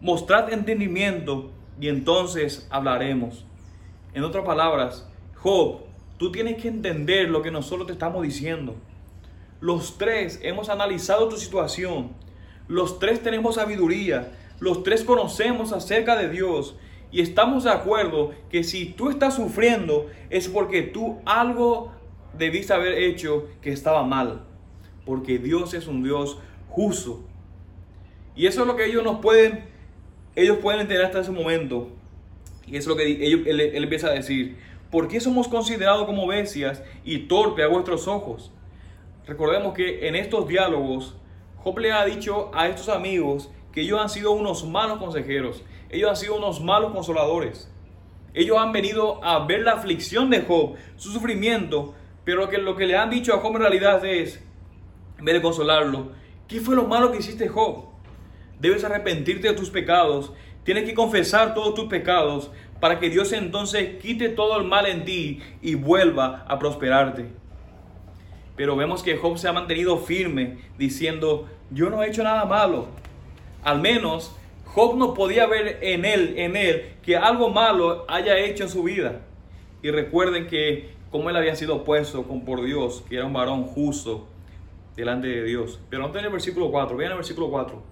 Mostrad entendimiento y entonces hablaremos. En otras palabras, Job, tú tienes que entender lo que nosotros te estamos diciendo. Los tres hemos analizado tu situación. Los tres tenemos sabiduría. Los tres conocemos acerca de Dios. Y estamos de acuerdo que si tú estás sufriendo es porque tú algo debiste haber hecho que estaba mal. Porque Dios es un Dios justo. Y eso es lo que ellos nos pueden, ellos pueden entender hasta ese momento. Y eso es lo que ellos, él, él empieza a decir. ¿Por qué somos considerados como bestias y torpe a vuestros ojos? Recordemos que en estos diálogos, Job le ha dicho a estos amigos que ellos han sido unos malos consejeros, ellos han sido unos malos consoladores. Ellos han venido a ver la aflicción de Job, su sufrimiento, pero que lo que le han dicho a Job en realidad es, en vez de consolarlo, ¿qué fue lo malo que hiciste Job? Debes arrepentirte de tus pecados, tienes que confesar todos tus pecados para que Dios entonces quite todo el mal en ti y vuelva a prosperarte. Pero vemos que Job se ha mantenido firme diciendo, yo no he hecho nada malo. Al menos Job no podía ver en él, en él, que algo malo haya hecho en su vida. Y recuerden que como él había sido puesto con por Dios, que era un varón justo delante de Dios. Pero no en el versículo 4, vean el versículo 4.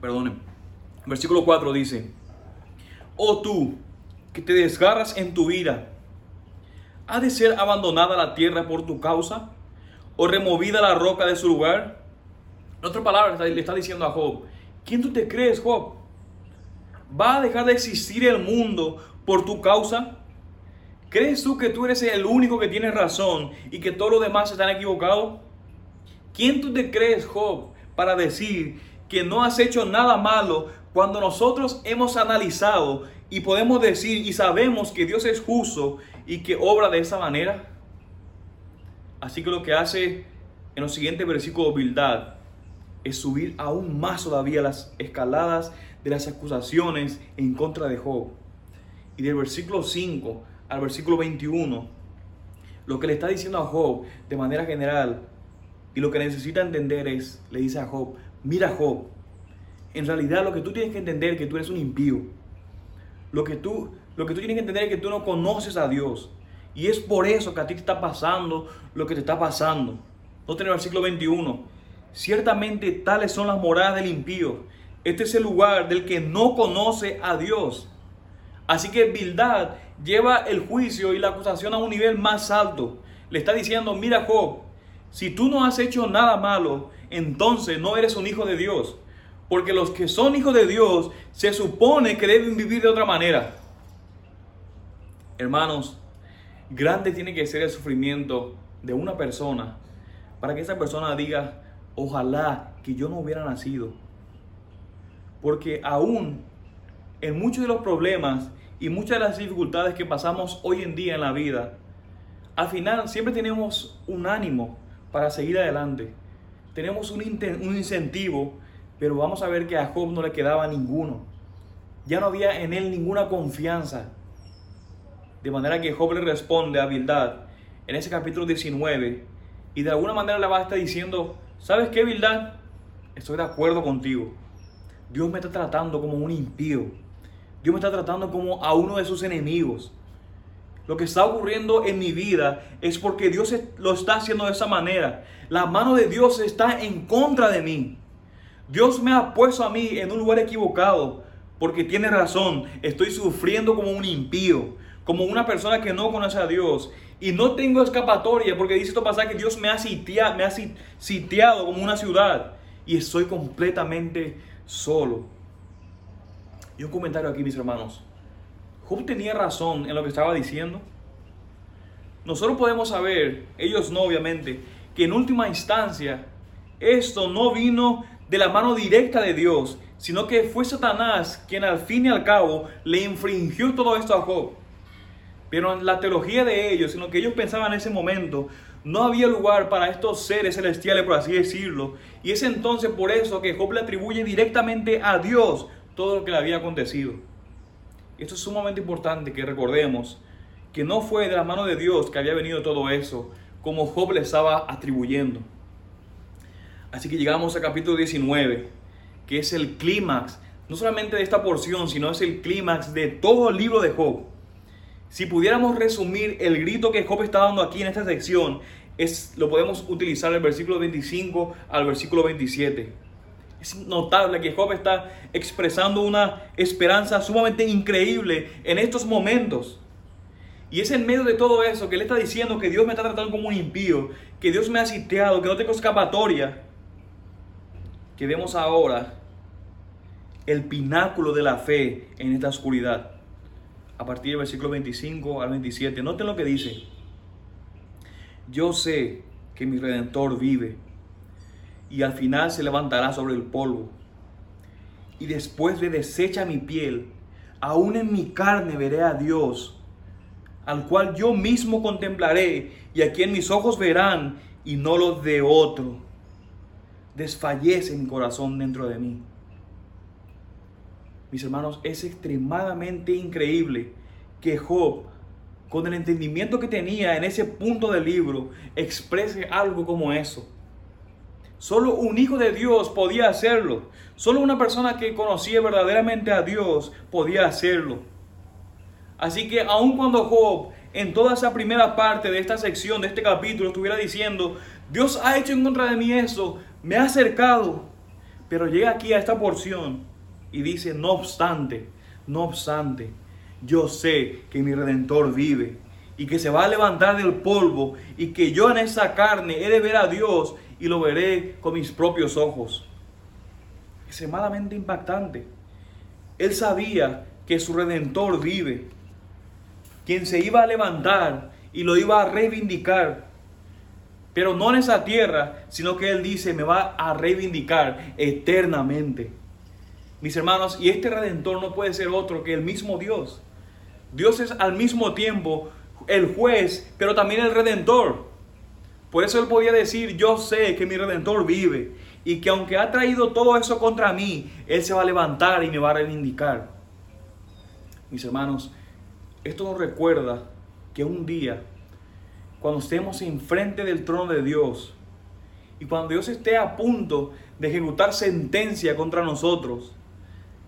Perdonen. Versículo 4 dice, Oh tú, que te desgarras en tu vida, ¿Ha de ser abandonada la tierra por tu causa? ¿O removida la roca de su lugar? En otras palabras, le está diciendo a Job, ¿quién tú te crees, Job? ¿Va a dejar de existir el mundo por tu causa? ¿Crees tú que tú eres el único que tiene razón y que todos los demás están equivocados? ¿Quién tú te crees, Job, para decir que no has hecho nada malo cuando nosotros hemos analizado y podemos decir y sabemos que Dios es justo y que obra de esa manera. Así que lo que hace en los siguientes versículos Bildad es subir aún más todavía las escaladas de las acusaciones en contra de Job. Y del versículo 5 al versículo 21, lo que le está diciendo a Job de manera general y lo que necesita entender es, le dice a Job, mira Job, en realidad lo que tú tienes que entender es que tú eres un impío. Lo que tú lo que tú tienes que entender es que tú no conoces a Dios. Y es por eso que a ti te está pasando lo que te está pasando. No en el versículo 21. Ciertamente tales son las moradas del impío. Este es el lugar del que no conoce a Dios. Así que Bildad lleva el juicio y la acusación a un nivel más alto. Le está diciendo, mira Job, si tú no has hecho nada malo, entonces no eres un hijo de Dios. Porque los que son hijos de Dios se supone que deben vivir de otra manera. Hermanos, grande tiene que ser el sufrimiento de una persona para que esa persona diga, ojalá que yo no hubiera nacido. Porque aún en muchos de los problemas y muchas de las dificultades que pasamos hoy en día en la vida, al final siempre tenemos un ánimo para seguir adelante. Tenemos un, un incentivo, pero vamos a ver que a Job no le quedaba ninguno. Ya no había en él ninguna confianza. De manera que Job le responde a Bildad en ese capítulo 19 y de alguna manera le va a estar diciendo, ¿sabes qué, Bildad? Estoy de acuerdo contigo. Dios me está tratando como un impío. Dios me está tratando como a uno de sus enemigos. Lo que está ocurriendo en mi vida es porque Dios lo está haciendo de esa manera. La mano de Dios está en contra de mí. Dios me ha puesto a mí en un lugar equivocado porque tiene razón. Estoy sufriendo como un impío como una persona que no conoce a Dios y no tengo escapatoria porque dice esto pasaje que Dios me ha, sitiado, me ha sitiado como una ciudad y estoy completamente solo. Y un comentario aquí, mis hermanos. Job tenía razón en lo que estaba diciendo. nosotros podemos saber, ellos no obviamente, que en última instancia esto no vino de la mano directa de Dios, sino que fue Satanás quien al fin y al cabo le infringió todo esto a Job. Pero en la teología de ellos, en que ellos pensaban en ese momento, no había lugar para estos seres celestiales, por así decirlo. Y es entonces por eso que Job le atribuye directamente a Dios todo lo que le había acontecido. Esto es sumamente importante que recordemos que no fue de la mano de Dios que había venido todo eso, como Job le estaba atribuyendo. Así que llegamos al capítulo 19, que es el clímax, no solamente de esta porción, sino es el clímax de todo el libro de Job. Si pudiéramos resumir el grito que Job está dando aquí en esta sección, es, lo podemos utilizar del versículo 25 al versículo 27. Es notable que Job está expresando una esperanza sumamente increíble en estos momentos. Y es en medio de todo eso que él está diciendo que Dios me está tratando como un impío, que Dios me ha sitiado, que no tengo escapatoria. Que vemos ahora el pináculo de la fe en esta oscuridad a partir del versículo 25 al 27. Noten lo que dice. Yo sé que mi redentor vive y al final se levantará sobre el polvo. Y después de desecha mi piel, aún en mi carne veré a Dios, al cual yo mismo contemplaré y a quien mis ojos verán y no los de otro. Desfallece mi corazón dentro de mí mis hermanos, es extremadamente increíble que Job, con el entendimiento que tenía en ese punto del libro, exprese algo como eso. Solo un hijo de Dios podía hacerlo. Solo una persona que conocía verdaderamente a Dios podía hacerlo. Así que aun cuando Job en toda esa primera parte de esta sección, de este capítulo, estuviera diciendo, Dios ha hecho en contra de mí eso, me ha acercado, pero llega aquí a esta porción y dice, no obstante, no obstante, yo sé que mi redentor vive y que se va a levantar del polvo y que yo en esa carne he de ver a Dios y lo veré con mis propios ojos. Extremadamente impactante. Él sabía que su redentor vive, quien se iba a levantar y lo iba a reivindicar. Pero no en esa tierra, sino que Él dice, me va a reivindicar eternamente mis hermanos, y este redentor no puede ser otro que el mismo Dios. Dios es al mismo tiempo el juez, pero también el redentor. Por eso él podía decir, yo sé que mi redentor vive y que aunque ha traído todo eso contra mí, él se va a levantar y me va a reivindicar. Mis hermanos, esto nos recuerda que un día, cuando estemos enfrente del trono de Dios y cuando Dios esté a punto de ejecutar sentencia contra nosotros,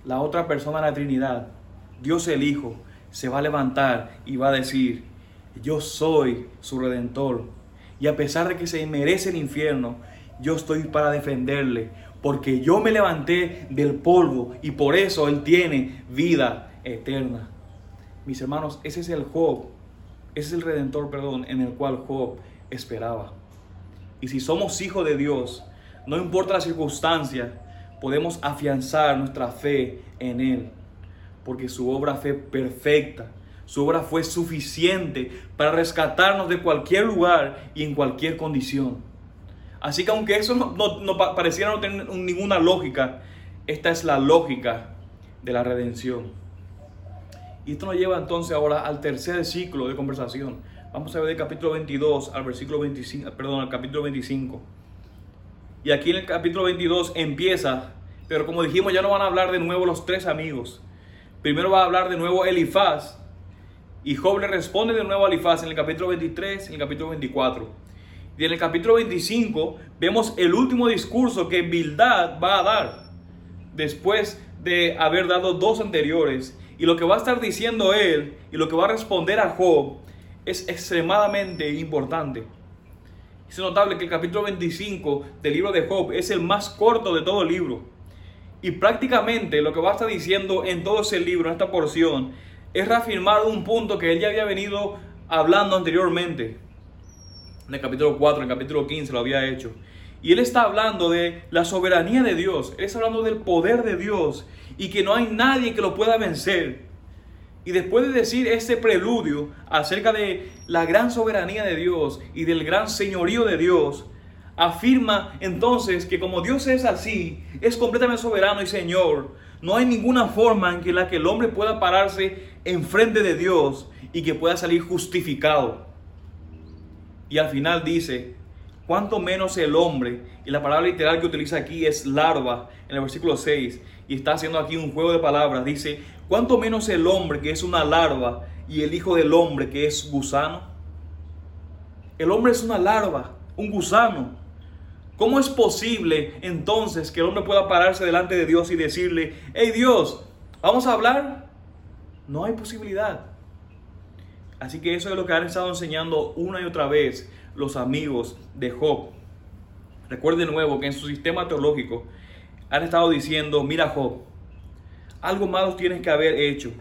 la otra persona de la Trinidad, Dios el Hijo, se va a levantar y va a decir, yo soy su redentor. Y a pesar de que se merece el infierno, yo estoy para defenderle, porque yo me levanté del polvo y por eso Él tiene vida eterna. Mis hermanos, ese es el Job, es el redentor, perdón, en el cual Job esperaba. Y si somos hijos de Dios, no importa la circunstancia, podemos afianzar nuestra fe en Él, porque su obra fue perfecta, su obra fue suficiente para rescatarnos de cualquier lugar y en cualquier condición. Así que aunque eso no, pareciera no tener ninguna lógica, esta es la lógica de la redención. Y esto nos lleva entonces ahora al tercer ciclo de conversación. Vamos a ver del capítulo 22 al versículo 25, perdón, al capítulo 25. Y aquí en el capítulo 22 empieza, pero como dijimos, ya no van a hablar de nuevo los tres amigos. Primero va a hablar de nuevo Elifaz. Y Job le responde de nuevo a Elifaz en el capítulo 23 y en el capítulo 24. Y en el capítulo 25 vemos el último discurso que Bildad va a dar después de haber dado dos anteriores. Y lo que va a estar diciendo él y lo que va a responder a Job es extremadamente importante. Es notable que el capítulo 25 del libro de Job es el más corto de todo el libro. Y prácticamente lo que va a estar diciendo en todo ese libro, en esta porción, es reafirmar un punto que él ya había venido hablando anteriormente. En el capítulo 4, en el capítulo 15 lo había hecho. Y él está hablando de la soberanía de Dios. Él está hablando del poder de Dios y que no hay nadie que lo pueda vencer. Y después de decir este preludio acerca de la gran soberanía de Dios y del gran señorío de Dios, afirma entonces que como Dios es así, es completamente soberano y Señor, no hay ninguna forma en que la que el hombre pueda pararse enfrente de Dios y que pueda salir justificado. Y al final dice, cuanto menos el hombre, y la palabra literal que utiliza aquí es larva, en el versículo 6, y está haciendo aquí un juego de palabras, dice, cuanto menos el hombre que es una larva y el hijo del hombre que es gusano. El hombre es una larva, un gusano. ¿Cómo es posible entonces que el hombre pueda pararse delante de Dios y decirle, hey Dios, vamos a hablar? No hay posibilidad. Así que eso es lo que han estado enseñando una y otra vez los amigos de Job. Recuerde de nuevo que en su sistema teológico han estado diciendo, mira Job, algo malo tienes que haber hecho.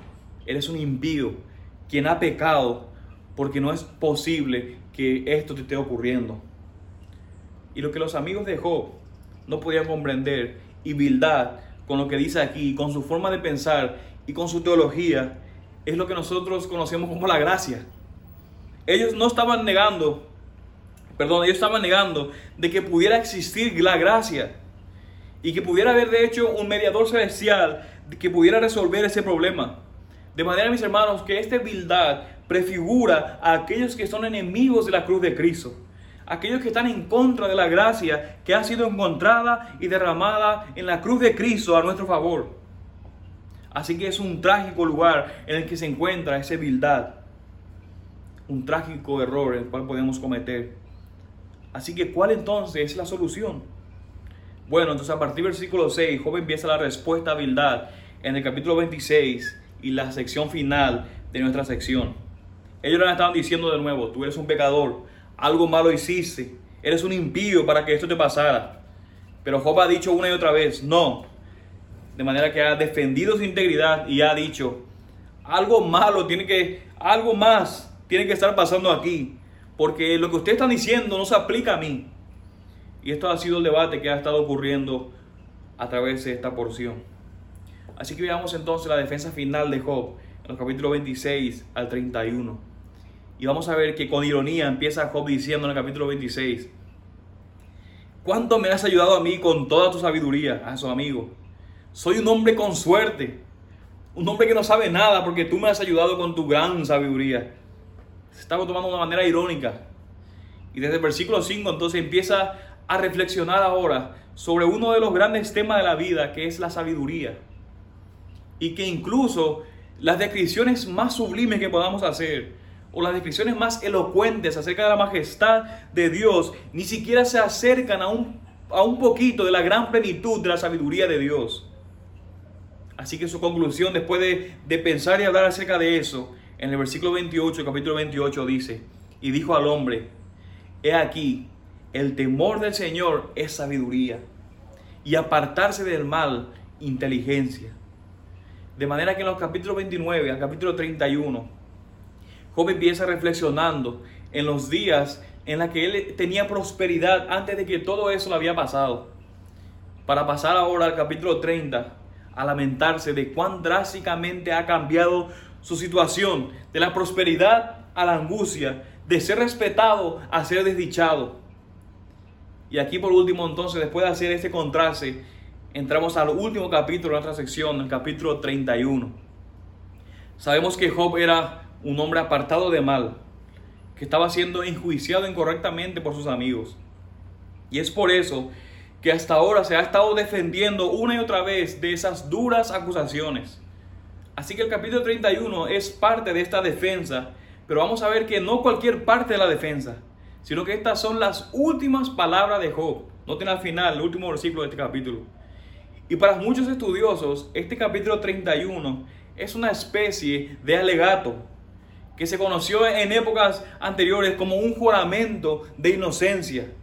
Eres un impío, quien ha pecado, porque no es posible que esto te esté ocurriendo. Y lo que los amigos de Job no podían comprender, y Bildad, con lo que dice aquí, con su forma de pensar y con su teología, es lo que nosotros conocemos como la gracia. Ellos no estaban negando, perdón, ellos estaban negando de que pudiera existir la gracia y que pudiera haber de hecho un mediador celestial que pudiera resolver ese problema. De manera, mis hermanos, que esta Bildad prefigura a aquellos que son enemigos de la cruz de Cristo aquellos que están en contra de la gracia que ha sido encontrada y derramada en la cruz de Cristo a nuestro favor. Así que es un trágico lugar en el que se encuentra esa Bildad. Un trágico error el cual podemos cometer. Así que, ¿cuál entonces es la solución? Bueno, entonces a partir del versículo 6, Job empieza la respuesta a Bildad en el capítulo 26 y la sección final de nuestra sección. Ellos le estaban diciendo de nuevo, tú eres un pecador, algo malo hiciste, eres un impío para que esto te pasara. Pero Job ha dicho una y otra vez, no. De manera que ha defendido su integridad y ha dicho, algo malo tiene que, algo más tiene que estar pasando aquí. Porque lo que ustedes están diciendo no se aplica a mí. Y esto ha sido el debate que ha estado ocurriendo a través de esta porción. Así que veamos entonces la defensa final de Job en los capítulos 26 al 31. Y vamos a ver que con ironía empieza Job diciendo en el capítulo 26, ¿cuánto me has ayudado a mí con toda tu sabiduría, a su amigo? Soy un hombre con suerte, un hombre que no sabe nada porque tú me has ayudado con tu gran sabiduría. Se estaba tomando de una manera irónica. Y desde el versículo 5 entonces empieza a reflexionar ahora sobre uno de los grandes temas de la vida, que es la sabiduría. Y que incluso las descripciones más sublimes que podamos hacer, o las descripciones más elocuentes acerca de la majestad de Dios ni siquiera se acercan a un, a un poquito de la gran plenitud de la sabiduría de Dios. Así que su conclusión, después de, de pensar y hablar acerca de eso, en el versículo 28, el capítulo 28 dice, y dijo al hombre, he aquí, el temor del Señor es sabiduría, y apartarse del mal, inteligencia. De manera que en los capítulos 29 al capítulo 31, Job empieza reflexionando en los días en los que él tenía prosperidad antes de que todo eso le había pasado. Para pasar ahora al capítulo 30 a lamentarse de cuán drásticamente ha cambiado su situación, de la prosperidad a la angustia, de ser respetado a ser desdichado. Y aquí por último entonces, después de hacer este contraste, entramos al último capítulo de nuestra sección, el capítulo 31. Sabemos que Job era un hombre apartado de mal, que estaba siendo enjuiciado incorrectamente por sus amigos. Y es por eso que hasta ahora se ha estado defendiendo una y otra vez de esas duras acusaciones. Así que el capítulo 31 es parte de esta defensa, pero vamos a ver que no cualquier parte de la defensa, sino que estas son las últimas palabras de Job. Noten al final, el último versículo de este capítulo. Y para muchos estudiosos, este capítulo 31 es una especie de alegato que se conoció en épocas anteriores como un juramento de inocencia.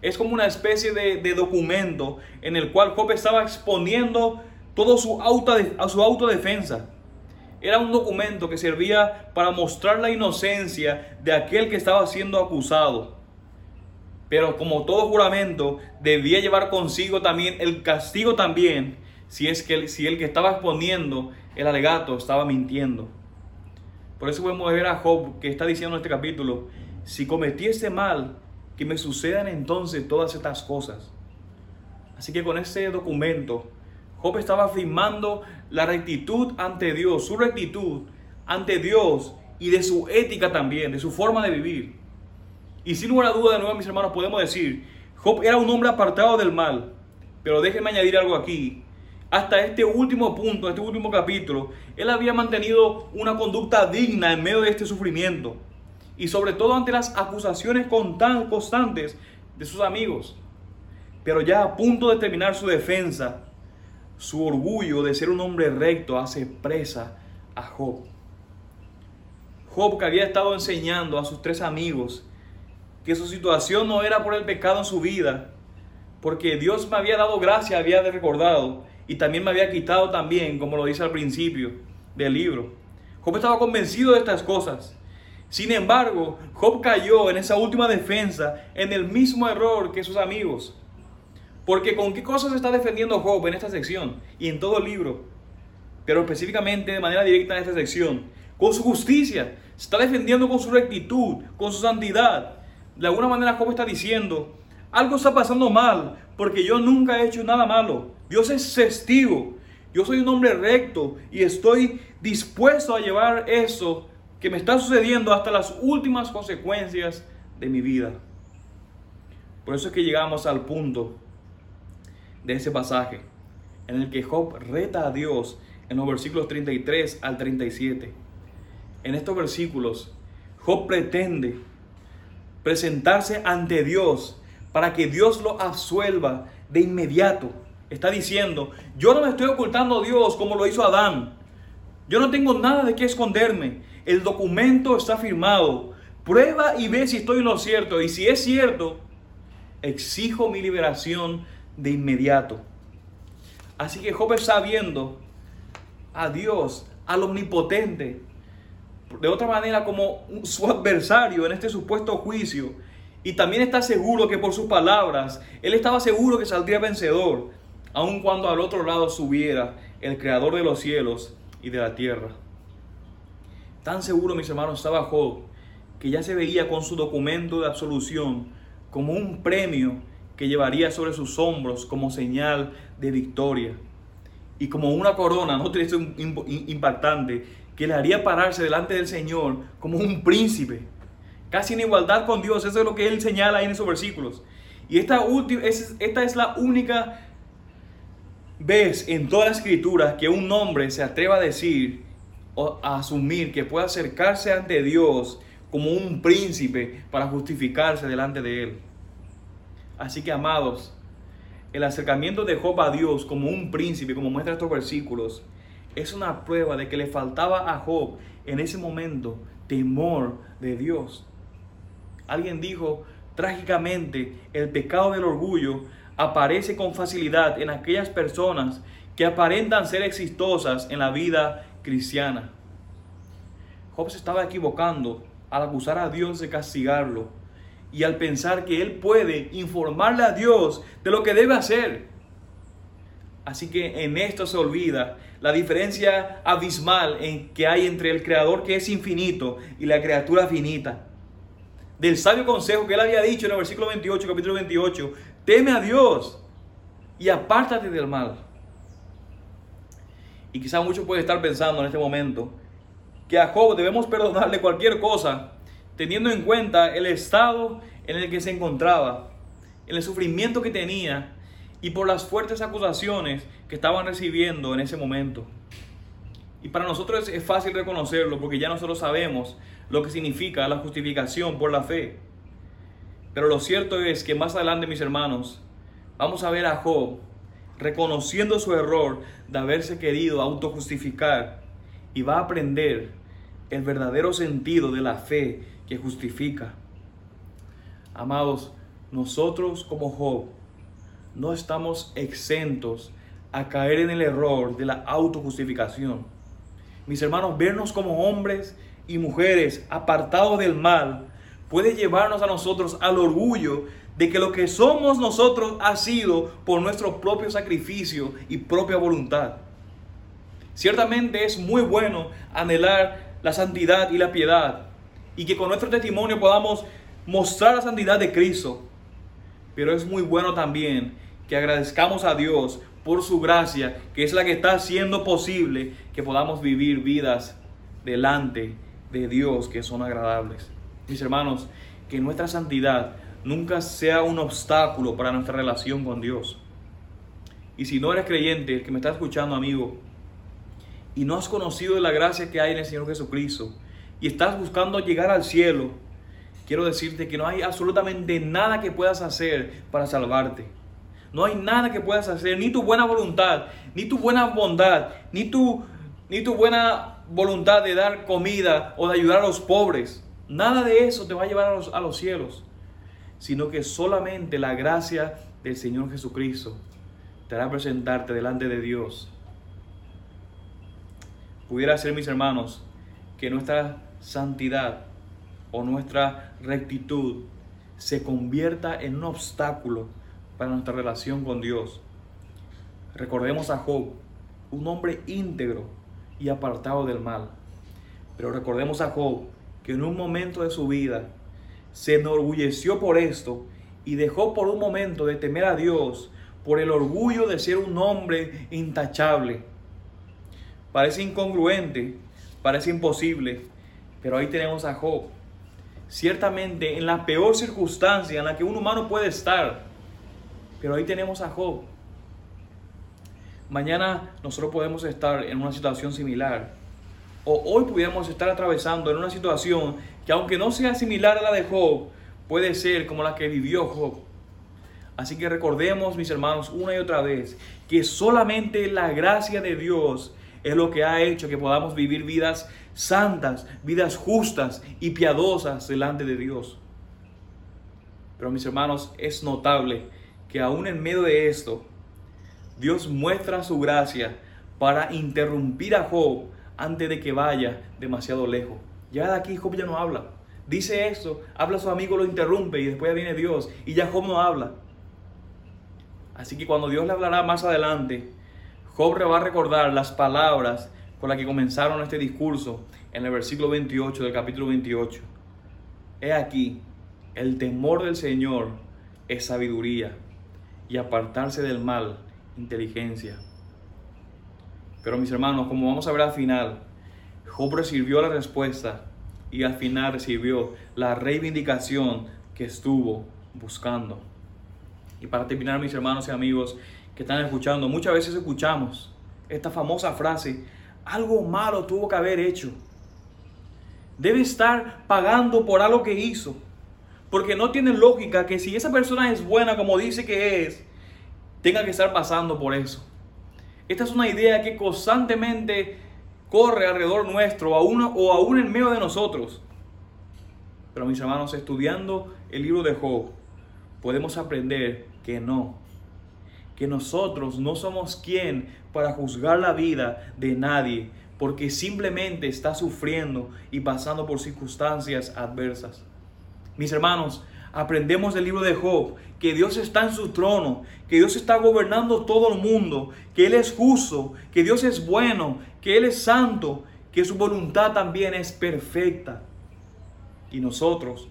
Es como una especie de, documento en el cual Job estaba exponiendo todo su, auto, a su autodefensa. Era un documento que servía para mostrar la inocencia de aquel que estaba siendo acusado. Pero como todo juramento, debía llevar consigo también el castigo también, si es que si el que estaba exponiendo el alegato estaba mintiendo. Por eso podemos ver a Job que está diciendo en este capítulo, si cometiese mal, que me sucedan entonces todas estas cosas. Así que con este documento, Job estaba afirmando la rectitud ante Dios, su rectitud ante Dios y de su ética también, de su forma de vivir. Y sin lugar a duda, de nuevo, mis hermanos, podemos decir, Job era un hombre apartado del mal. Pero déjenme añadir algo aquí. Hasta este último punto, este último capítulo, él había mantenido una conducta digna en medio de este sufrimiento. Y sobre todo ante las acusaciones constantes de sus amigos. Pero ya a punto de terminar su defensa, su orgullo de ser un hombre recto hace presa a Job. Job que había estado enseñando a sus tres amigos que su situación no era por el pecado en su vida, porque Dios me había dado gracia, había recordado, y también me había quitado también, como lo dice al principio del libro. Job estaba convencido de estas cosas. Sin embargo, Job cayó en esa última defensa en el mismo error que sus amigos. Porque con qué cosas está defendiendo Job en esta sección y en todo el libro, pero específicamente de manera directa en esta sección, con su justicia, se está defendiendo con su rectitud, con su santidad. De alguna manera Job está diciendo, algo está pasando mal, porque yo nunca he hecho nada malo. Dios es testigo. Yo soy un hombre recto y estoy dispuesto a llevar eso que me está sucediendo hasta las últimas consecuencias de mi vida. Por eso es que llegamos al punto de ese pasaje en el que Job reta a Dios en los versículos 33 al 37. En estos versículos, Job pretende presentarse ante Dios para que Dios lo absuelva de inmediato. Está diciendo, yo no me estoy ocultando a Dios como lo hizo Adán. Yo no tengo nada de qué esconderme. El documento está firmado. Prueba y ve si estoy en lo cierto. Y si es cierto, exijo mi liberación de inmediato. Así que Job está viendo a Dios, al omnipotente, de otra manera como su adversario en este supuesto juicio. Y también está seguro que por sus palabras, él estaba seguro que saldría vencedor, aun cuando al otro lado subiera el creador de los cielos y de la tierra. Tan seguro, mis hermanos, estaba Job, que ya se veía con su documento de absolución como un premio que llevaría sobre sus hombros como señal de victoria. Y como una corona, no [laughs] triste impactante, que le haría pararse delante del Señor como un príncipe, casi en igualdad con Dios. Eso es lo que él señala ahí en esos versículos. Y esta, última, esta es la única vez en toda la escritura que un hombre se atreva a decir o a asumir que puede acercarse ante Dios como un príncipe para justificarse delante de él. Así que amados, el acercamiento de Job a Dios como un príncipe, como muestra estos versículos, es una prueba de que le faltaba a Job en ese momento temor de Dios. Alguien dijo, trágicamente, el pecado del orgullo aparece con facilidad en aquellas personas que aparentan ser exitosas en la vida cristiana. Job se estaba equivocando al acusar a Dios de castigarlo y al pensar que él puede informarle a Dios de lo que debe hacer. Así que en esto se olvida la diferencia abismal que hay entre el creador que es infinito y la criatura finita. Del sabio consejo que él había dicho en el versículo 28, capítulo 28, teme a Dios y apártate del mal. Y quizá muchos pueden estar pensando en este momento que a Job debemos perdonarle cualquier cosa, teniendo en cuenta el estado en el que se encontraba, en el sufrimiento que tenía y por las fuertes acusaciones que estaban recibiendo en ese momento. Y para nosotros es fácil reconocerlo porque ya nosotros sabemos lo que significa la justificación por la fe. Pero lo cierto es que más adelante, mis hermanos, vamos a ver a Job reconociendo su error de haberse querido autojustificar y va a aprender el verdadero sentido de la fe que justifica. Amados, nosotros como Job no estamos exentos a caer en el error de la autojustificación. Mis hermanos, vernos como hombres y mujeres apartados del mal puede llevarnos a nosotros al orgullo de que lo que somos nosotros ha sido por nuestro propio sacrificio y propia voluntad. Ciertamente es muy bueno anhelar la santidad y la piedad. Y que con nuestro testimonio podamos mostrar la santidad de Cristo. Pero es muy bueno también que agradezcamos a Dios por su gracia, que es la que está haciendo posible que podamos vivir vidas delante de Dios que son agradables. Mis hermanos, que nuestra santidad nunca sea un obstáculo para nuestra relación con Dios. Y si no eres creyente, el que me está escuchando, amigo, y no has conocido la gracia que hay en el Señor Jesucristo, y estás buscando llegar al cielo, quiero decirte que no hay absolutamente nada que puedas hacer para salvarte. No hay nada que puedas hacer, ni tu buena voluntad, ni tu buena bondad, ni tu, ni tu buena voluntad de dar comida o de ayudar a los pobres. Nada de eso te va a llevar a los, a los cielos, sino que solamente la gracia del Señor Jesucristo te hará presentarte delante de Dios. Pudiera ser, mis hermanos, que nuestra santidad o nuestra rectitud se convierta en un obstáculo para nuestra relación con Dios. Recordemos a Job, un hombre íntegro y apartado del mal. Pero recordemos a Job que en un momento de su vida se enorgulleció por esto y dejó por un momento de temer a Dios por el orgullo de ser un hombre intachable. Parece incongruente, parece imposible, pero ahí tenemos a Job. Ciertamente en la peor circunstancia en la que un humano puede estar, pero ahí tenemos a Job. Mañana nosotros podemos estar en una situación similar. O hoy pudiéramos estar atravesando en una situación que aunque no sea similar a la de Job, puede ser como la que vivió Job. Así que recordemos, mis hermanos, una y otra vez, que solamente la gracia de Dios es lo que ha hecho que podamos vivir vidas santas, vidas justas y piadosas delante de Dios. Pero mis hermanos, es notable que aún en medio de esto, Dios muestra su gracia para interrumpir a Job antes de que vaya demasiado lejos. Ya de aquí Job ya no habla. Dice esto, habla a su amigo, lo interrumpe y después viene Dios y ya Job no habla. Así que cuando Dios le hablará más adelante, Job va a recordar las palabras con las que comenzaron este discurso en el versículo 28 del capítulo 28. He aquí, el temor del Señor es sabiduría y apartarse del mal, inteligencia. Pero mis hermanos, como vamos a ver al final, Job recibió la respuesta y al final recibió la reivindicación que estuvo buscando. Y para terminar, mis hermanos y amigos que están escuchando, muchas veces escuchamos esta famosa frase, algo malo tuvo que haber hecho. Debe estar pagando por algo que hizo. Porque no tiene lógica que si esa persona es buena como dice que es, tenga que estar pasando por eso. Esta es una idea que constantemente corre alrededor nuestro aún, o aún en medio de nosotros. Pero mis hermanos, estudiando el libro de Job, podemos aprender que no, que nosotros no somos quien para juzgar la vida de nadie, porque simplemente está sufriendo y pasando por circunstancias adversas. Mis hermanos, aprendemos del libro de Job que Dios está en su trono, que Dios está gobernando todo el mundo, que Él es justo, que Dios es bueno, que Él es santo, que su voluntad también es perfecta. Y nosotros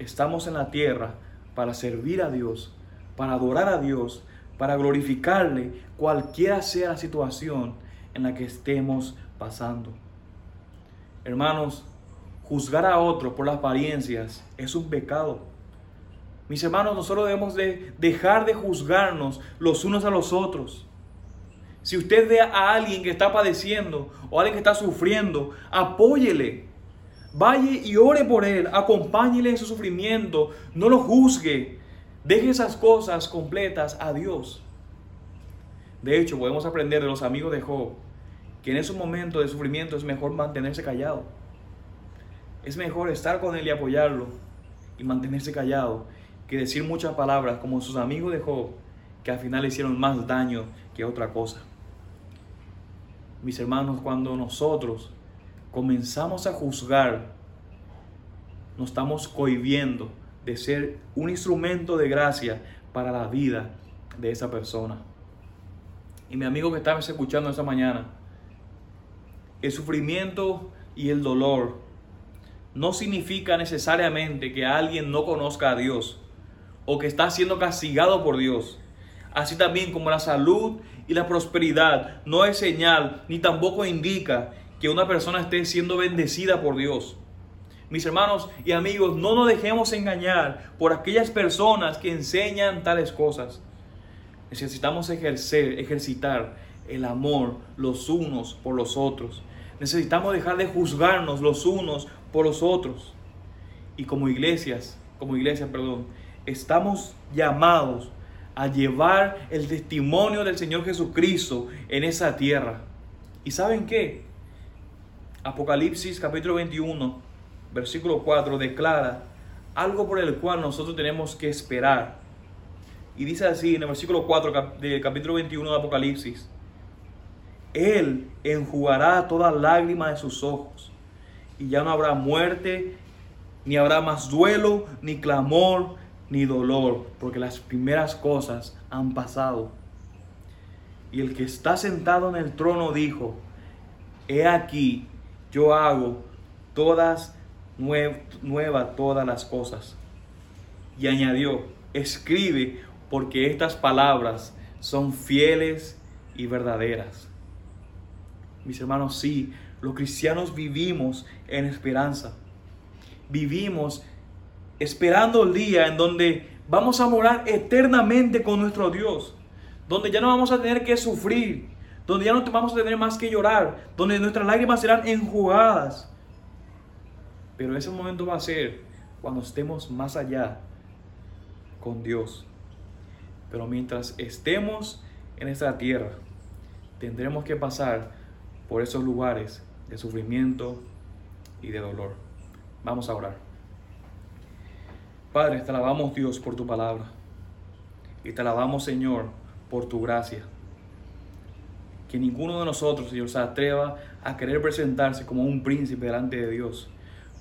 estamos en la tierra para servir a Dios, para adorar a Dios, para glorificarle, cualquiera sea la situación en la que estemos pasando. Hermanos, juzgar a otro por las apariencias es un pecado. Mis hermanos, nosotros debemos de dejar de juzgarnos los unos a los otros. Si usted ve a alguien que está padeciendo o alguien que está sufriendo, apóyele. Vaya y ore por él, acompáñele en su sufrimiento, no lo juzgue. Deje esas cosas completas a Dios. De hecho, podemos aprender de los amigos de Job que en esos momentos de sufrimiento es mejor mantenerse callado. Es mejor estar con él y apoyarlo y mantenerse callado que decir muchas palabras como sus amigos de Job que al final le hicieron más daño que otra cosa. Mis hermanos, cuando nosotros comenzamos a juzgar, nos estamos cohibiendo de ser un instrumento de gracia para la vida de esa persona. Y mi amigo que estaba escuchando esta mañana, el sufrimiento y el dolor no significa necesariamente que alguien no conozca a Dios o que está siendo castigado por Dios. Así también como la salud y la prosperidad no es señal ni tampoco indica que una persona esté siendo bendecida por Dios. Mis hermanos y amigos, no nos dejemos engañar por aquellas personas que enseñan tales cosas. Necesitamos ejercer, ejercitar el amor los unos por los otros. Necesitamos dejar de juzgarnos los unos por los otros. Y como iglesias, como iglesia, perdón, estamos llamados a llevar el testimonio del Señor Jesucristo en esa tierra. ¿Y saben qué? Apocalipsis capítulo 21, versículo 4 declara algo por el cual nosotros tenemos que esperar. Y dice así en el versículo 4 del capítulo 21 de Apocalipsis, Él enjugará toda lágrima de sus ojos, y ya no habrá muerte, ni habrá más duelo, ni clamor, ni dolor, porque las primeras cosas han pasado. Y el que está sentado en el trono dijo, he aquí, yo hago todas nuevas todas las cosas. Y añadió, escribe, porque estas palabras son fieles y verdaderas. Mis hermanos, sí, los cristianos vivimos en esperanza. Vivimos esperando el día en donde vamos a morar eternamente con nuestro Dios, donde ya no vamos a tener que sufrir, donde ya no vamos a tener más que llorar, donde nuestras lágrimas serán enjugadas. Pero ese momento va a ser cuando estemos más allá con Dios. Pero mientras estemos en esta tierra, tendremos que pasar por esos lugares de sufrimiento y de dolor. Vamos a orar. Padre, te alabamos Dios por tu palabra. Y te alabamos Señor por tu gracia. Que ninguno de nosotros, Señor, se atreva a querer presentarse como un príncipe delante de Dios.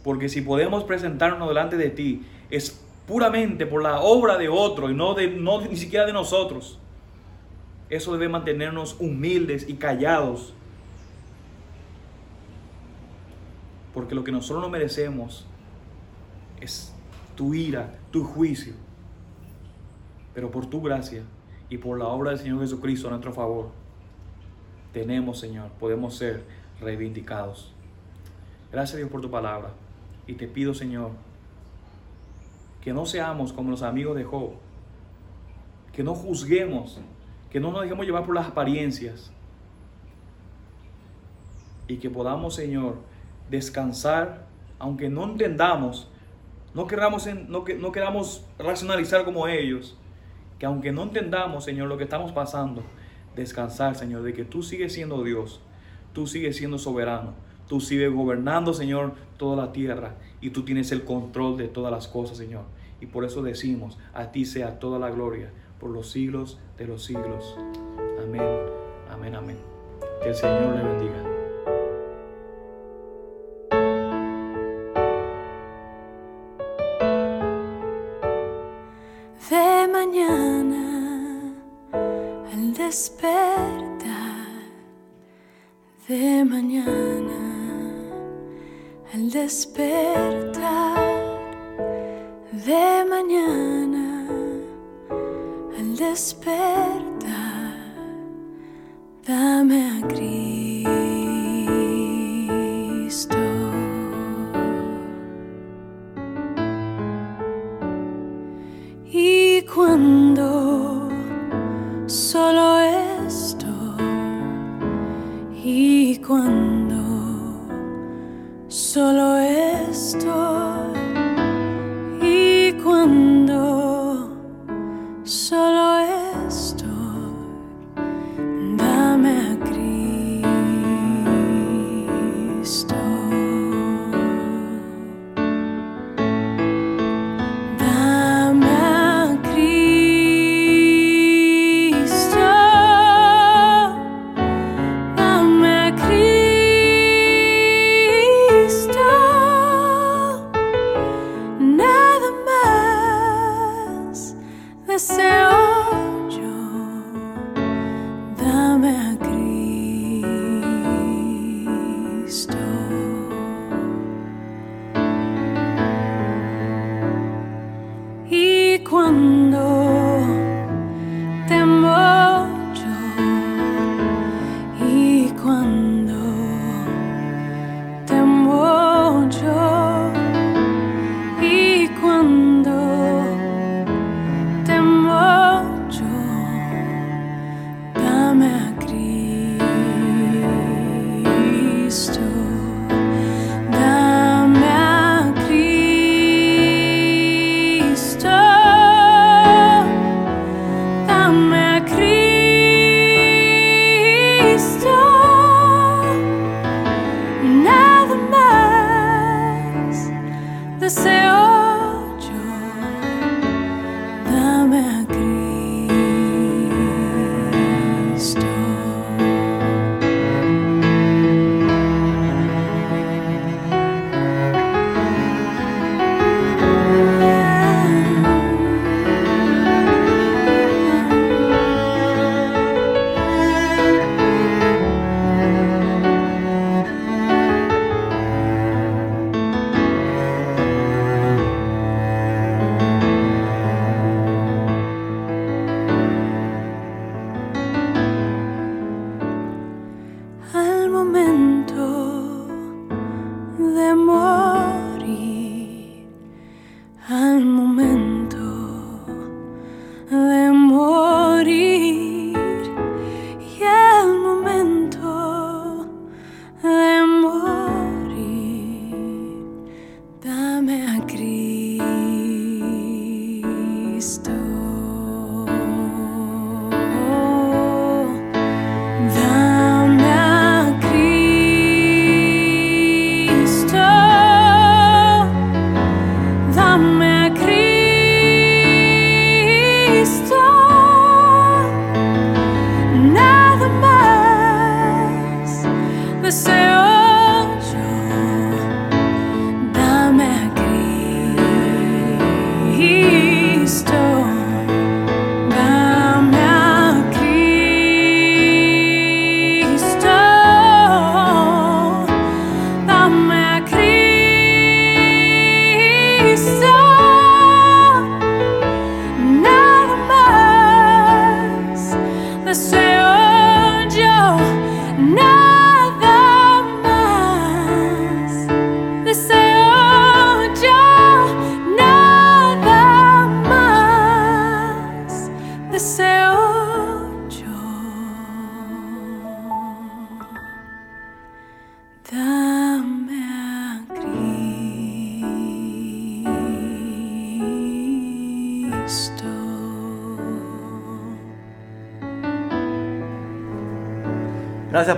Porque si podemos presentarnos delante de ti, es puramente por la obra de otro y no, de, no ni siquiera de nosotros. Eso debe mantenernos humildes y callados. Porque lo que nosotros no merecemos es tu ira, tu juicio. Pero por tu gracia y por la obra del Señor Jesucristo a nuestro favor, tenemos, Señor, podemos ser reivindicados. Gracias Dios por tu palabra. Y te pido, Señor, que no seamos como los amigos de Job, que no juzguemos, que no nos dejemos llevar por las apariencias y que podamos, Señor, descansar, aunque no entendamos no queramos, no, no queramos racionalizar como ellos. Que aunque no entendamos, Señor, lo que estamos pasando, descansar, Señor, de que tú sigues siendo Dios. Tú sigues siendo soberano. Tú sigues gobernando, Señor, toda la tierra. Y tú tienes el control de todas las cosas, Señor. Y por eso decimos, a ti sea toda la gloria por los siglos de los siglos. Amén, amén, amén. Que el Señor le bendiga. de mañana al despertar, despertar, de mañana al despertar,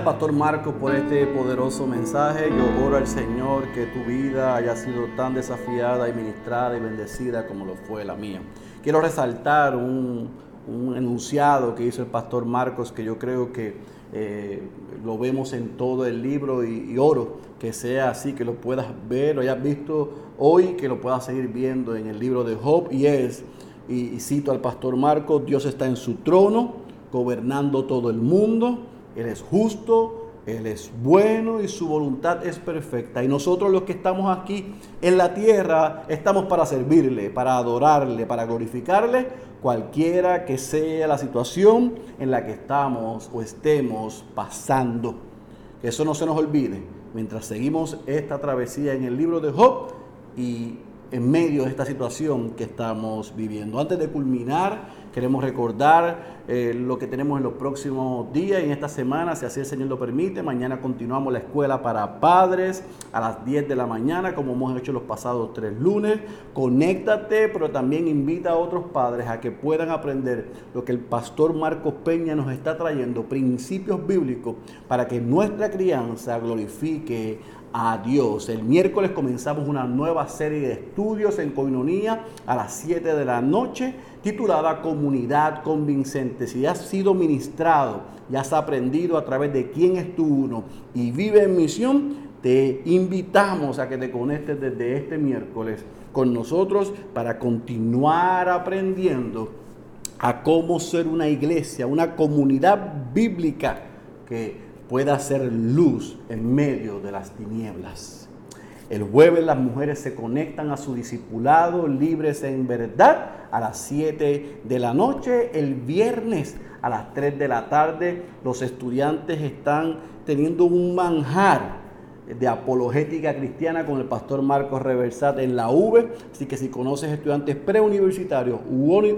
Pastor Marcos, por este poderoso mensaje. Yo oro al Señor que tu vida haya sido tan desafiada y ministrada y bendecida como lo fue la mía. Quiero resaltar un, un enunciado que hizo el Pastor Marcos que yo creo que eh, lo vemos en todo el libro y, oro que sea así, que lo puedas ver, lo hayas visto hoy, que lo puedas seguir viendo en el libro de Job y es, y, y cito al Pastor Marcos, Dios está en su trono, gobernando todo el mundo. Él es justo, Él es bueno y su voluntad es perfecta. Y nosotros los que estamos aquí en la tierra estamos para servirle, para adorarle, para glorificarle, cualquiera que sea la situación en la que estamos o estemos pasando. Que eso no se nos olvide mientras seguimos esta travesía en el libro de Job y en medio de esta situación que estamos viviendo. Antes de culminar, queremos recordar eh, lo que tenemos en los próximos días y en esta semana, si así el Señor lo permite. Mañana continuamos la escuela para padres a las 10 de la mañana, como hemos hecho los pasados tres lunes. Conéctate, pero también invita a otros padres a que puedan aprender lo que el pastor Marcos Peña nos está trayendo, principios bíblicos, para que nuestra crianza glorifique a Dios. El miércoles comenzamos una nueva serie de estudios en Coinonía a las 7 de la noche titulada Comunidad Convincente. Si has sido ministrado y has aprendido a través de quién es tu uno y vive en misión, te invitamos a que te conectes desde este miércoles con nosotros para continuar aprendiendo a cómo ser una iglesia, una comunidad bíblica que pueda ser luz en medio de las tinieblas. El jueves las mujeres se conectan a su discipulado libres en verdad a las 7 de la noche. El viernes a las 3 de la tarde los estudiantes están teniendo un manjar de apologética cristiana con el pastor Marcos Reversat en la V. Así que si conoces estudiantes preuniversitarios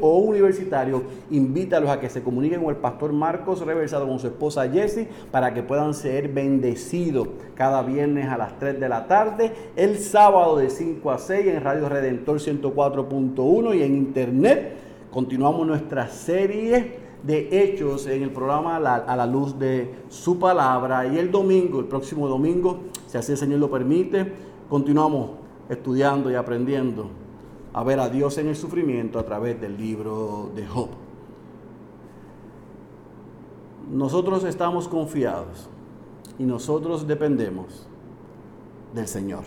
o universitarios, invítalos a que se comuniquen con el pastor Marcos Reversat con su esposa Jessie para que puedan ser bendecidos cada viernes a las 3 de la tarde, el sábado de 5 a 6 en Radio Redentor 104.1 y en internet. Continuamos nuestra serie de hechos en el programa a la, luz de su palabra. Y el domingo, el próximo domingo, si así el Señor lo permite, continuamos estudiando y aprendiendo a ver a Dios en el sufrimiento a través del libro de Job. Nosotros estamos confiados y nosotros dependemos del Señor.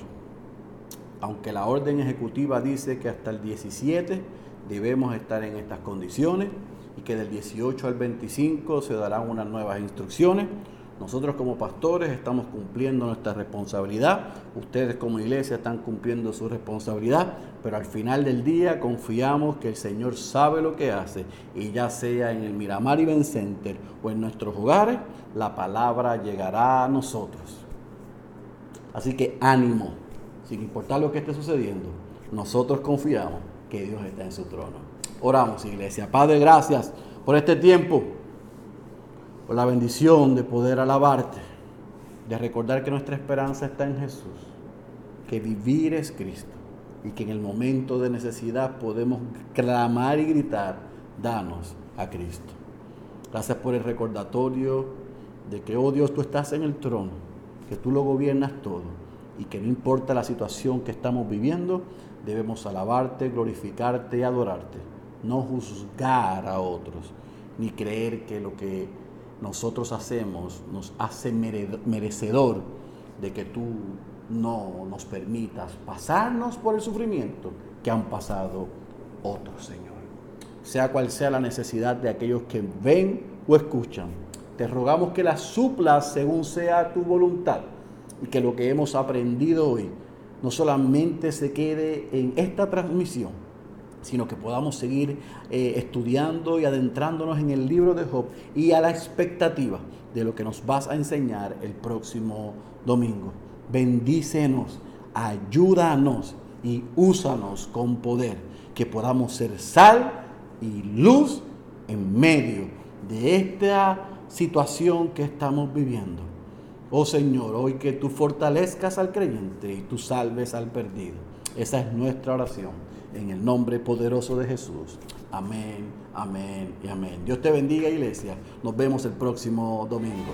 Aunque la orden ejecutiva dice que hasta el 17 debemos estar en estas condiciones y que del 18 al 25 se darán unas nuevas instrucciones, Nosotros como pastores estamos cumpliendo nuestra responsabilidad, ustedes como iglesia están cumpliendo su responsabilidad, pero al final del día confiamos que el Señor sabe lo que hace y ya sea en el Miramar Event Center o en nuestros hogares, la palabra llegará a nosotros. Así que ánimo, sin importar lo que esté sucediendo, nosotros confiamos que Dios está en su trono. Oramos, iglesia. Padre, gracias por este tiempo por la bendición de poder alabarte, de recordar que nuestra esperanza está en Jesús, que vivir es Cristo y que en el momento de necesidad podemos clamar y gritar, danos a Cristo. Gracias por el recordatorio de que, oh Dios, tú estás en el trono, que tú lo gobiernas todo y que no importa la situación que estamos viviendo, debemos alabarte, glorificarte y adorarte, no juzgar a otros, ni creer que lo que nosotros hacemos nos hace merecedor de que tú no nos permitas pasarnos por el sufrimiento que han pasado otros, Señor. Sea cual sea la necesidad de aquellos que ven o escuchan, te rogamos que la suplas según sea tu voluntad y que lo que hemos aprendido hoy no solamente se quede en esta transmisión, sino que podamos seguir eh, estudiando y adentrándonos en el libro de Job y a la expectativa de lo que nos vas a enseñar el próximo domingo. Bendícenos, ayúdanos y úsanos con poder, que podamos ser sal y luz en medio de esta situación que estamos viviendo. Oh Señor, hoy que tú fortalezcas al creyente y tú salves al perdido. Esa es nuestra oración en el nombre poderoso de Jesús. Amén, amén y amén. Dios te bendiga iglesia. Nos vemos el próximo domingo.